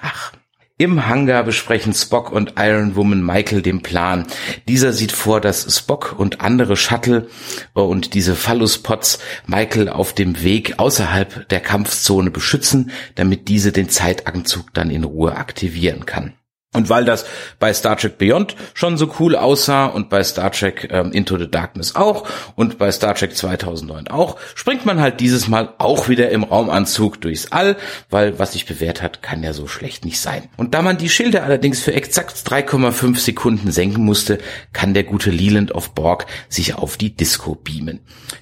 Ach. Im Hangar besprechen Spock und Iron Woman Michael den Plan. Dieser sieht vor, dass Spock und andere Shuttle und diese Phalluspots Michael auf dem Weg außerhalb der Kampfzone beschützen, damit diese den Zeitanzug dann in Ruhe aktivieren kann. Und weil das bei Star Trek Beyond schon so cool aussah und bei Star Trek ähm, Into the Darkness auch und bei Star Trek 2009 auch, springt man halt dieses Mal auch wieder im Raumanzug durchs All, weil was sich bewährt hat, kann ja so schlecht nicht sein. Und da man die Schilde allerdings für exakt 3,5 Sekunden senken musste, kann der gute Leland of Borg sich auf die Disco beamen.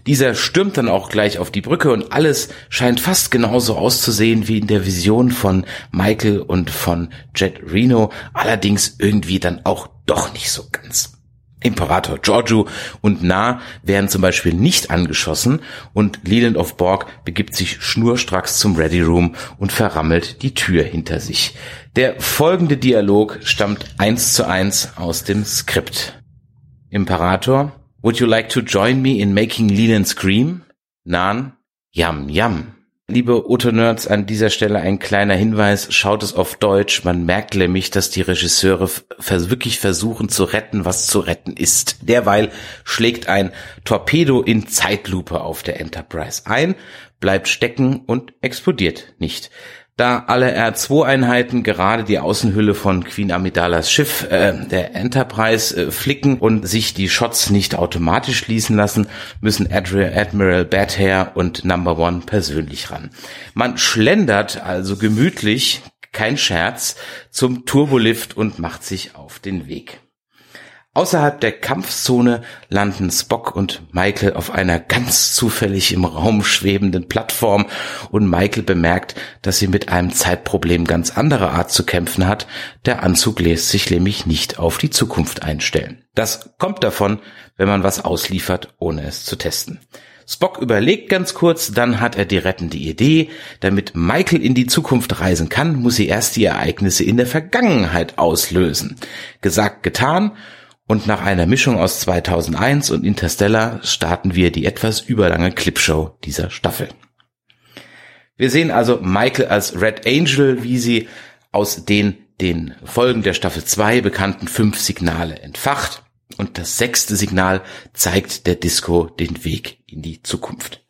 Dieser stürmt dann auch gleich auf die Brücke und alles scheint fast genauso auszusehen wie in der Vision von Michael und von Jet Reno, allerdings irgendwie dann auch doch nicht so ganz. Imperator Giorgio und Na werden zum Beispiel nicht angeschossen und Leland of Borg begibt sich schnurstracks zum Ready Room und verrammelt die Tür hinter sich. Der folgende Dialog stammt eins zu eins aus dem Skript. Imperator, would you like to join me in making Leland scream? Nan, yum yum. Liebe Otto-Nerds, an dieser Stelle ein kleiner Hinweis, schaut es auf Deutsch. Man merkt nämlich, dass die Regisseure wirklich versuchen zu retten, was zu retten ist. Derweil schlägt ein Torpedo in Zeitlupe auf der Enterprise ein, bleibt stecken und explodiert nicht da alle R2-Einheiten gerade die Außenhülle von Queen Amidalas Schiff, äh, der Enterprise, äh, flicken und sich die Shots nicht automatisch schließen lassen, müssen Admiral, Admiral Badhair und Number One persönlich ran. Man schlendert also gemütlich, kein Scherz, zum Turbolift und macht sich auf den Weg. Außerhalb der Kampfzone landen Spock und Michael auf einer ganz zufällig im Raum schwebenden Plattform und Michael bemerkt, dass sie mit einem Zeitproblem ganz anderer Art zu kämpfen hat. Der Anzug lässt sich nämlich nicht auf die Zukunft einstellen. Das kommt davon, wenn man was ausliefert, ohne es zu testen. Spock überlegt ganz kurz, dann hat er die rettende Idee. Damit Michael in die Zukunft reisen kann, muss sie erst die Ereignisse in der Vergangenheit auslösen. Gesagt, getan und nach einer Mischung aus 2001 und Interstellar starten wir die etwas überlange Clipshow dieser Staffel. Wir sehen also Michael als Red Angel, wie sie aus den den Folgen der Staffel 2 bekannten fünf Signale entfacht und das sechste Signal zeigt der Disco den Weg in die Zukunft.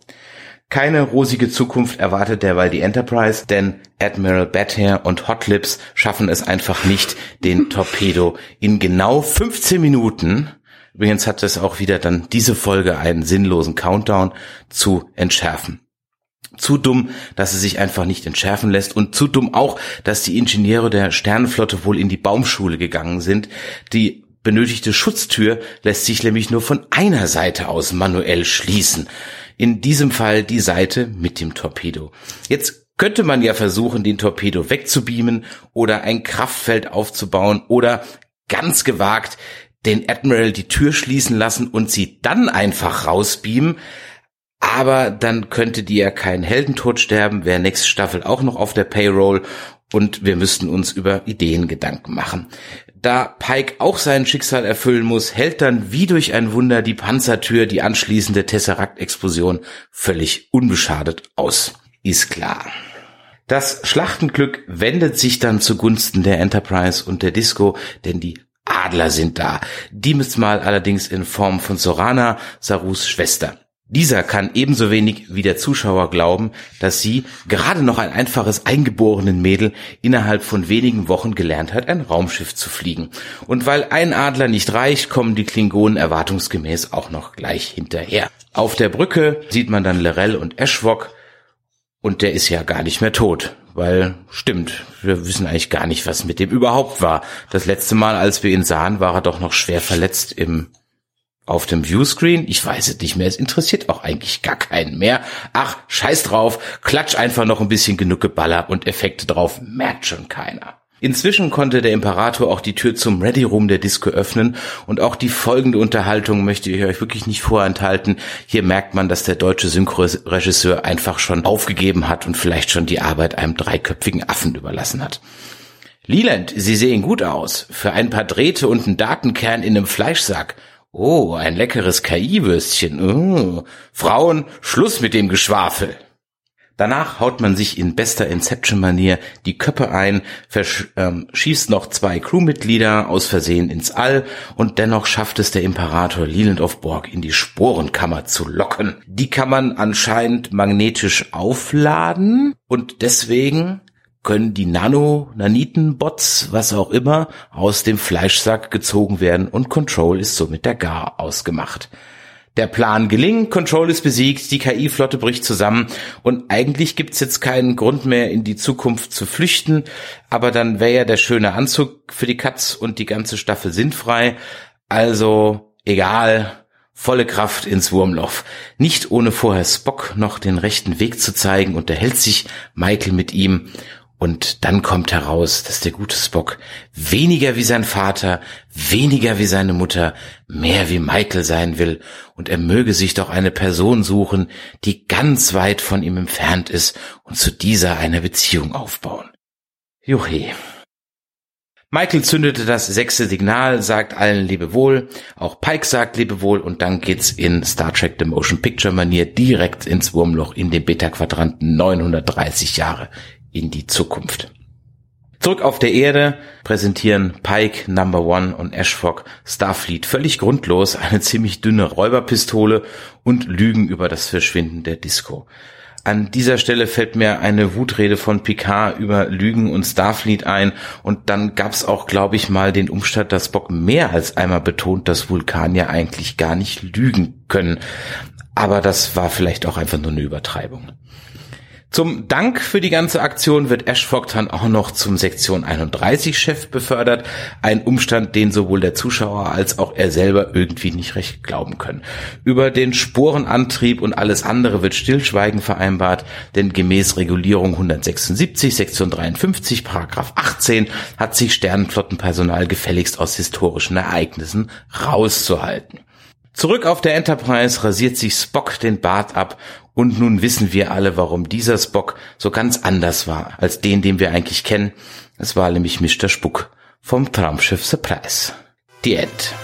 Keine rosige Zukunft erwartet derweil die Enterprise, denn Admiral Badhair und Hot Lips schaffen es einfach nicht, den Torpedo in genau 15 Minuten, übrigens hat es auch wieder dann diese Folge einen sinnlosen Countdown, zu entschärfen. Zu dumm, dass es sich einfach nicht entschärfen lässt und zu dumm auch, dass die Ingenieure der Sternenflotte wohl in die Baumschule gegangen sind. Die benötigte Schutztür lässt sich nämlich nur von einer Seite aus manuell schließen. In diesem Fall die Seite mit dem Torpedo. Jetzt könnte man ja versuchen, den Torpedo wegzubeamen oder ein Kraftfeld aufzubauen oder ganz gewagt den Admiral die Tür schließen lassen und sie dann einfach rausbeamen. Aber dann könnte die ja keinen Heldentod sterben, wäre nächste Staffel auch noch auf der Payroll und wir müssten uns über Ideen Gedanken machen. Da Pike auch sein Schicksal erfüllen muss, hält dann wie durch ein Wunder die Panzertür die anschließende Tesseract-Explosion völlig unbeschadet aus. Ist klar. Das Schlachtenglück wendet sich dann zugunsten der Enterprise und der Disco, denn die Adler sind da. Diesmal allerdings in Form von Sorana, Sarus Schwester. Dieser kann ebenso wenig wie der Zuschauer glauben, dass sie, gerade noch ein einfaches eingeborenen Mädel, innerhalb von wenigen Wochen gelernt hat, ein Raumschiff zu fliegen. Und weil ein Adler nicht reicht, kommen die Klingonen erwartungsgemäß auch noch gleich hinterher. Auf der Brücke sieht man dann Lorel und Eschwok, und der ist ja gar nicht mehr tot. Weil, stimmt, wir wissen eigentlich gar nicht, was mit dem überhaupt war. Das letzte Mal, als wir ihn sahen, war er doch noch schwer verletzt im auf dem Viewscreen? Ich weiß es nicht mehr. Es interessiert auch eigentlich gar keinen mehr. Ach, scheiß drauf. Klatsch einfach noch ein bisschen genug Geballer und Effekte drauf. Merkt schon keiner. Inzwischen konnte der Imperator auch die Tür zum Ready Room der Disco öffnen und auch die folgende Unterhaltung möchte ich euch wirklich nicht vorenthalten. Hier merkt man, dass der deutsche Synchroregisseur einfach schon aufgegeben hat und vielleicht schon die Arbeit einem dreiköpfigen Affen überlassen hat. Leland, Sie sehen gut aus. Für ein paar Drähte und einen Datenkern in einem Fleischsack. Oh, ein leckeres KI-Würstchen. Oh. Frauen, Schluss mit dem Geschwafel. Danach haut man sich in bester Inception-Manier die Köpfe ein, ähm, schießt noch zwei Crewmitglieder aus Versehen ins All und dennoch schafft es der Imperator Leland of Borg in die Sporenkammer zu locken. Die kann man anscheinend magnetisch aufladen und deswegen können die Nano, Naniten-Bots, was auch immer, aus dem Fleischsack gezogen werden und Control ist somit der Gar ausgemacht. Der Plan gelingt, Control ist besiegt, die KI-Flotte bricht zusammen und eigentlich gibt's jetzt keinen Grund mehr, in die Zukunft zu flüchten, aber dann wäre ja der schöne Anzug für die Katz und die ganze Staffel sinnfrei. Also egal, volle Kraft ins Wurmloch. Nicht ohne vorher Spock noch den rechten Weg zu zeigen, unterhält sich Michael mit ihm und dann kommt heraus, dass der gute Spock weniger wie sein Vater, weniger wie seine Mutter, mehr wie Michael sein will und er möge sich doch eine Person suchen, die ganz weit von ihm entfernt ist und zu dieser eine Beziehung aufbauen. Juhe. Michael zündete das sechste Signal, sagt allen Lebewohl, auch Pike sagt Lebewohl und dann geht's in Star Trek The Motion Picture Manier direkt ins Wurmloch in den Beta-Quadranten 930 Jahre in die Zukunft. Zurück auf der Erde präsentieren Pike, Number One und Ashfog Starfleet völlig grundlos eine ziemlich dünne Räuberpistole und lügen über das Verschwinden der Disco. An dieser Stelle fällt mir eine Wutrede von Picard über Lügen und Starfleet ein und dann gab's auch, glaube ich, mal den Umstand, dass Bock mehr als einmal betont, dass Vulkanier eigentlich gar nicht lügen können. Aber das war vielleicht auch einfach nur eine Übertreibung. Zum Dank für die ganze Aktion wird Ashford dann auch noch zum Sektion 31 Chef befördert. Ein Umstand, den sowohl der Zuschauer als auch er selber irgendwie nicht recht glauben können. Über den Sporenantrieb und alles andere wird Stillschweigen vereinbart, denn gemäß Regulierung 176, Sektion 53, Paragraph 18 hat sich Sternenflottenpersonal gefälligst aus historischen Ereignissen rauszuhalten. Zurück auf der Enterprise rasiert sich Spock den Bart ab und nun wissen wir alle, warum dieser Spock so ganz anders war als den, den wir eigentlich kennen. Es war nämlich Mr. Spuck vom Traumschiff Surprise. Die End.